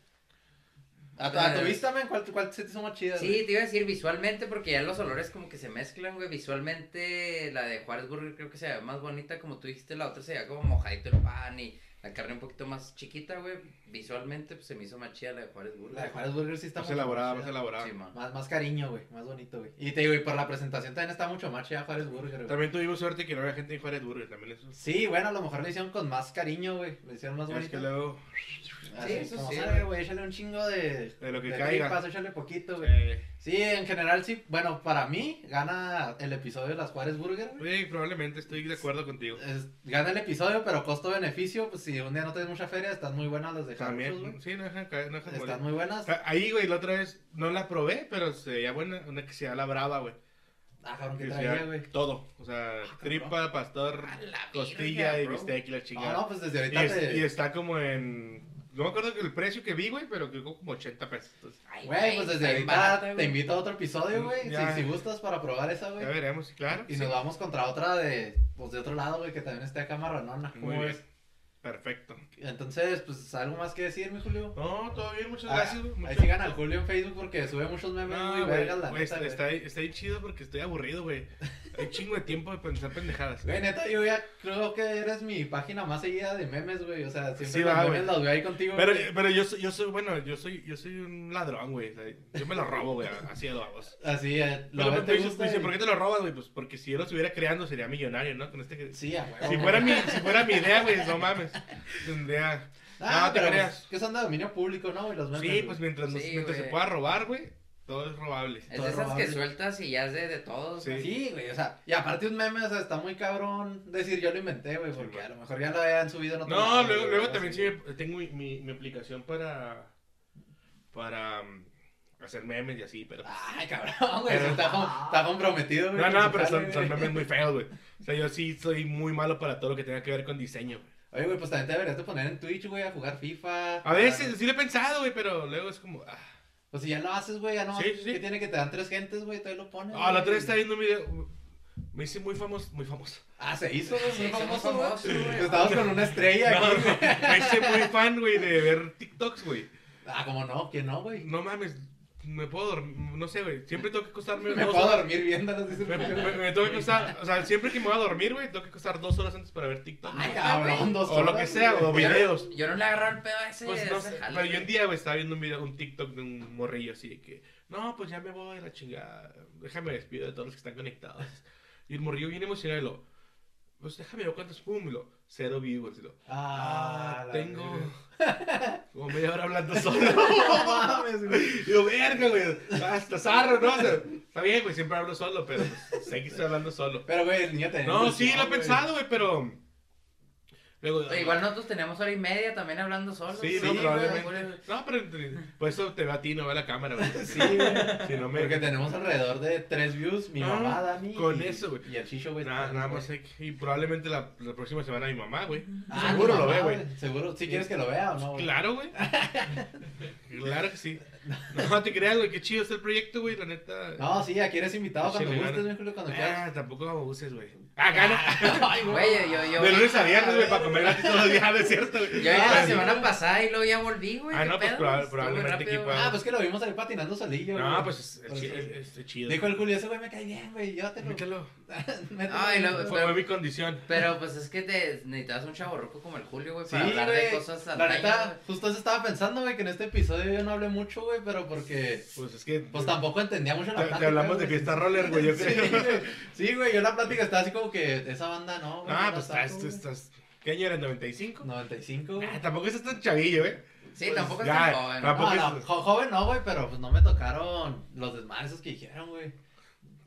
A, tu- a tu vista, men, ¿cuál, cuál se te hizo más chida? Sí, te iba a decir visualmente porque ya los olores como que se mezclan, güey. Visualmente la de Juárez Burger creo que se ve más bonita, como tú dijiste, la otra se veía como mojadito el pan y la carne un poquito más chiquita, güey. Visualmente pues se me hizo más chida la de Juárez Burger. La de Juárez Burger sí está Más elaborada, más elaborada. Sí, man. Más, más cariño, güey. Más bonito, güey. Y te digo, y por la presentación también está mucho más chida Juárez Burger, güey. También tuvimos suerte que no había gente en Juárez Burger, también eso. Sí, bueno, a lo mejor le hicieron con más cariño, güey. Le hicieron más Ya es bonito. que luego. Sí, eso sí, güey. güey, échale un chingo de... De lo que de caiga. tripas, échale poquito, güey. Eh, Sí, en general sí. Bueno, para mí gana el episodio de las Juárez Burger, güey. sí, probablemente estoy de acuerdo contigo. Es- gana el episodio, pero costo-beneficio, pues si un día no tienes mucha feria, están muy buenas las de También. güey. Sí, no dejan caer, no dejan Están muy buenas. Ah, Ahí, güey, la otra vez no la probé, pero se veía buena. Una que se llama la brava, güey. Ah, cabrón, ¿qué Que traía, sea güey? Todo. O sea, cabrón. tripa, pastor, costilla verga, y bistec y la No, chingada. no, pues desde y, ahorita es- te... y está como en. No me acuerdo el precio que vi, güey, pero creo como 80 pesos. Entonces, Ay, Güey, pues desde ahorita te invito a otro episodio, güey. Si, si gustas para probar esa, güey. ya veremos, claro. Y sí. nos vamos contra otra de, pues de otro lado, güey, que también esté acá marranona. ¿Cómo Muy bien. ves? Perfecto. Entonces, pues, ¿algo más que decir, mi Julio? No, todo bien, muchas Ah, gracias. Ahí sigan al Julio en Facebook porque sube muchos memes No, muy vergas, la neta, está, güey. está, ahí- está ahí chido porque estoy aburrido, güey. Hay chingo de tiempo de pensar pendejadas. Güey, neta, yo ya creo que eres mi página más seguida de memes, güey. O sea, siempre Sí, los va, memes güey. los veo ahí contigo. Pero, güey. pero yo soy, yo soy, bueno, yo soy, yo soy un ladrón, güey. o sea, yo me lo robo, güey, así de babos. Así, eh, lo Pero te gusta. dice, y- ¿por qué te lo robas, güey? Pues porque si yo lo estuviera creando sería millonario, ¿no? Con este que... Sí, huevo. Si fuera mi, si fuera mi idea, güey, no mames. Tendría... Ah, no, te creas. pues, que son de dominio público, ¿no, güey? Los memes. Sí, güey. pues mientras, nos- Sí, mientras se güey. pueda robar, güey, todo es robable. Es Todo de esas robable. que sueltas y ya es de, de todos. Sí. güey. Sí, güey, o sea, y aparte un meme, o sea, está muy cabrón decir yo lo inventé, güey, porque güey. a lo mejor ya lo habían subido en otro No, luego, güey, luego también sí tengo mi, mi, mi aplicación para... Para... um, hacer memes y así, pero... pues, Ay, cabrón, güey, Pero- está, com- está comprometido, güey. No, no, pero son, son memes muy feos, güey. O sea, yo sí soy muy malo para todo lo que tenga que ver con diseño, güey. Oye, güey, pues también te deberías de poner en Twitch, güey, a jugar FIFA. A veces sí lo he pensado, güey, pero luego es como... Ah, Pues si ya lo haces, güey, ya no. Sí, sí, sí. ¿Qué tiene que te dan tres gentes, güey? Todavía lo pones. Ah, la otra vez estaba viendo un video... Me hice muy famoso, muy famoso. Ah, se hizo, güey, Sí, muy famoso, güey. famoso, güey. Estábamos con una estrella No, aquí, me hice muy fan, güey, de ver TikToks, güey. Ah, ¿cómo no? ¿Quién no, güey? No mames, me puedo dormir, no sé, güey. Siempre tengo que acostarme Me dos puedo horas. dormir viéndolos, dice Me, tengo que acostar, o sea, siempre que me voy a dormir, güey, tengo que acostar dos horas antes para ver TikTok. Ay, cabrón, dos O lo horas, que sea, o videos. Yo no le agarraba el pedo a ese. Pues no ese sé, jale, pero yo un día, güey, estaba viendo un video, un TikTok de un morrillo así de que, no, pues ya me voy a la chingada, déjame despido de todos los que están conectados. Y el morrillo viene emocionado y lo, pues déjame ver cuántos pum, y lo, cero vivos, y lo, Ah, ah, tengo como media hora hablando solo. No mames, güey. Y yo, verga, güey, hasta zarro, ¿no? O sea, está bien, güey, siempre hablo solo, pero pues, sé que estoy hablando solo. Pero, güey, el niño tenía No, sí, lo he pensado, güey, pero... Luego, Oye, Igual nosotros tenemos hora y media también hablando solos. Sí, no, probablemente. güey. No, pero por eso te veo a ti, no veo a la cámara, güey. Sí, güey. Si no me... Porque tenemos alrededor de tres views, mi Ah, mamá, Dani. con y- eso, güey. Y el chicho, güey. Nada, nada más Y probablemente la, la próxima semana mi mamá, güey. Ah, Seguro mi lo ve, güey. Seguro, si quieres que lo vea o no, güey. Claro, güey. claro que sí. No, te creas, güey, qué chido está el proyecto, güey, la neta. No, sí, aquí eres invitado Sí, cuando gustes, mi cuando quieras. Ah, tampoco abuses, güey. Ah, gana. Ay, Güey, yo, yo. De lunes a viernes, güey, para comer gratis todos los días, ¿no es cierto? Yo vi Ah, la semana pasada y luego ya volví, güey. Ah, ¿qué no, pues, proba- probablemente güey. Ah, pues que lo vimos ahí patinando solillo, No, güey. pues es, es, chi- es- es chido. Dijo el Julio, ese güey me cae bien, güey, llévatelo. Mételo. Mételo. Ay, lo- Fue fue mi condición. Pero pues es que te necesitas un chavo roco como el Julio, güey, Sí, para hablar de cosas La neta, justo eso estaba pensando, güey, que en este episodio yo no hablé mucho, güey, pero porque, Pues es que. pues tampoco entendía mucho la Te, plática. te hablamos de fiesta roller, güey, yo Sí, creo. güey. Sí, güey, yo la plática estaba así como que esa banda no. Ah, no pues estás, güey. estás. ¿Qué año eres? ¿95? 95, güey. Ah, tampoco estás tan chavillo, ¿eh? Sí, Pues, tampoco es ya, tan joven. tampoco- ¿no? No, no, jo- joven no, güey, pero pues no me tocaron los desmadres que dijeron, güey.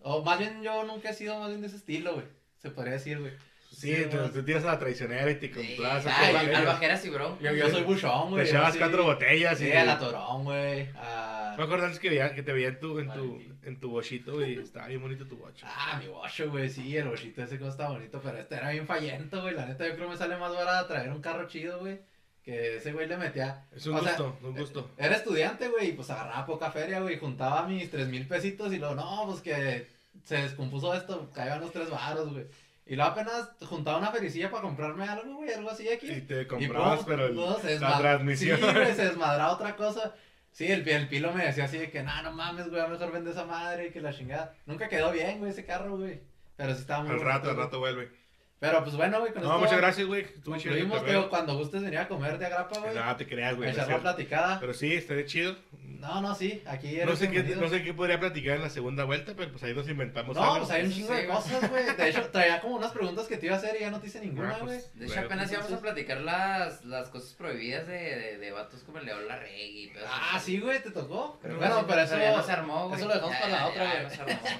O más bien yo nunca he sido más bien de ese estilo, güey. Se podría decir, güey. Sí, te, te tiras a la traicionera y te compras. Sí, a ay, comer. albajeras y bron. Yo, yo soy buchón, Te güey. yo echabas sí- cuatro botellas Sí, y. al atorón, güey. a- Me acuerdo antes que, veía, que te veía en tu, en tu, en tu bochito, güey. Estaba bien bonito tu bocho. Ah, mi bocho, güey, sí, el bochito ese cosa está bonito, pero este era bien fallento, güey. La neta, yo creo que me sale más barato traer un carro chido, güey. Que ese güey le metía. Es un o sea, gusto, un gusto. Era estudiante, güey, y pues agarraba poca feria, güey. Juntaba mis tres mil pesitos y luego, no, pues que se descompuso esto, caían los tres baros, güey. Y luego apenas juntaba una fericilla para comprarme algo, güey, algo así aquí. Y te Y comprabas, pero el- la transmisión. Sí, güey, se desmadraba otra cosa. Sí, el, el pilo me decía así de que, no, no mames, güey, mejor vende esa madre y que la chingada. Nunca quedó bien, güey, ese carro, güey. Pero sí estaba muy al rato, al rato vuelve. Pero pues bueno, güey, con No, esto muchas gracias, güey. Concluimos, cuando gustes venir a comer de agrapa, güey. No, te creas, güey. echar la platicada. Pero sí, estaría chido. No, no, sí, aquí No sé, qué, no sé qué podría platicar en la segunda vuelta, pero pues ahí nos inventamos No, algo. pues hay un chingo sí, de cosas, güey. De hecho, traía como unas preguntas que te iba a hacer y ya no te hice ninguna, Ah, güey. pues, De hecho, bueno. apenas íbamos a platicar las, las cosas prohibidas de, de, de vatos como el León Larregui. Ah, sí, güey, te tocó. Pero bueno, pero eso, ya no se armó, güey. eso lo dejamos para la otra,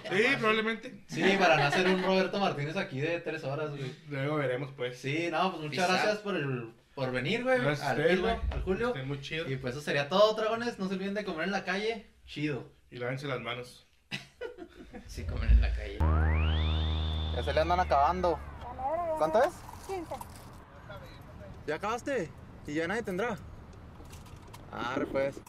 güey. Sí, probablemente. Sí, para no hacer un Roberto Martínez aquí de tres horas, güey. Luego veremos, pues. Sí, no, pues muchas gracias por, el, por venir, güey. Gracias a Al, Pilo, güey. al Julio. Estén muy chido. Y pues eso sería todo, dragones. No se olviden de comer en la calle. Chido. Y lávense las manos. Sí, comen en la calle. Ya se le andan acabando. ¿Cuánto es? 15. ¿Ya acabaste? ¿Y ya nadie tendrá? Ah, pues.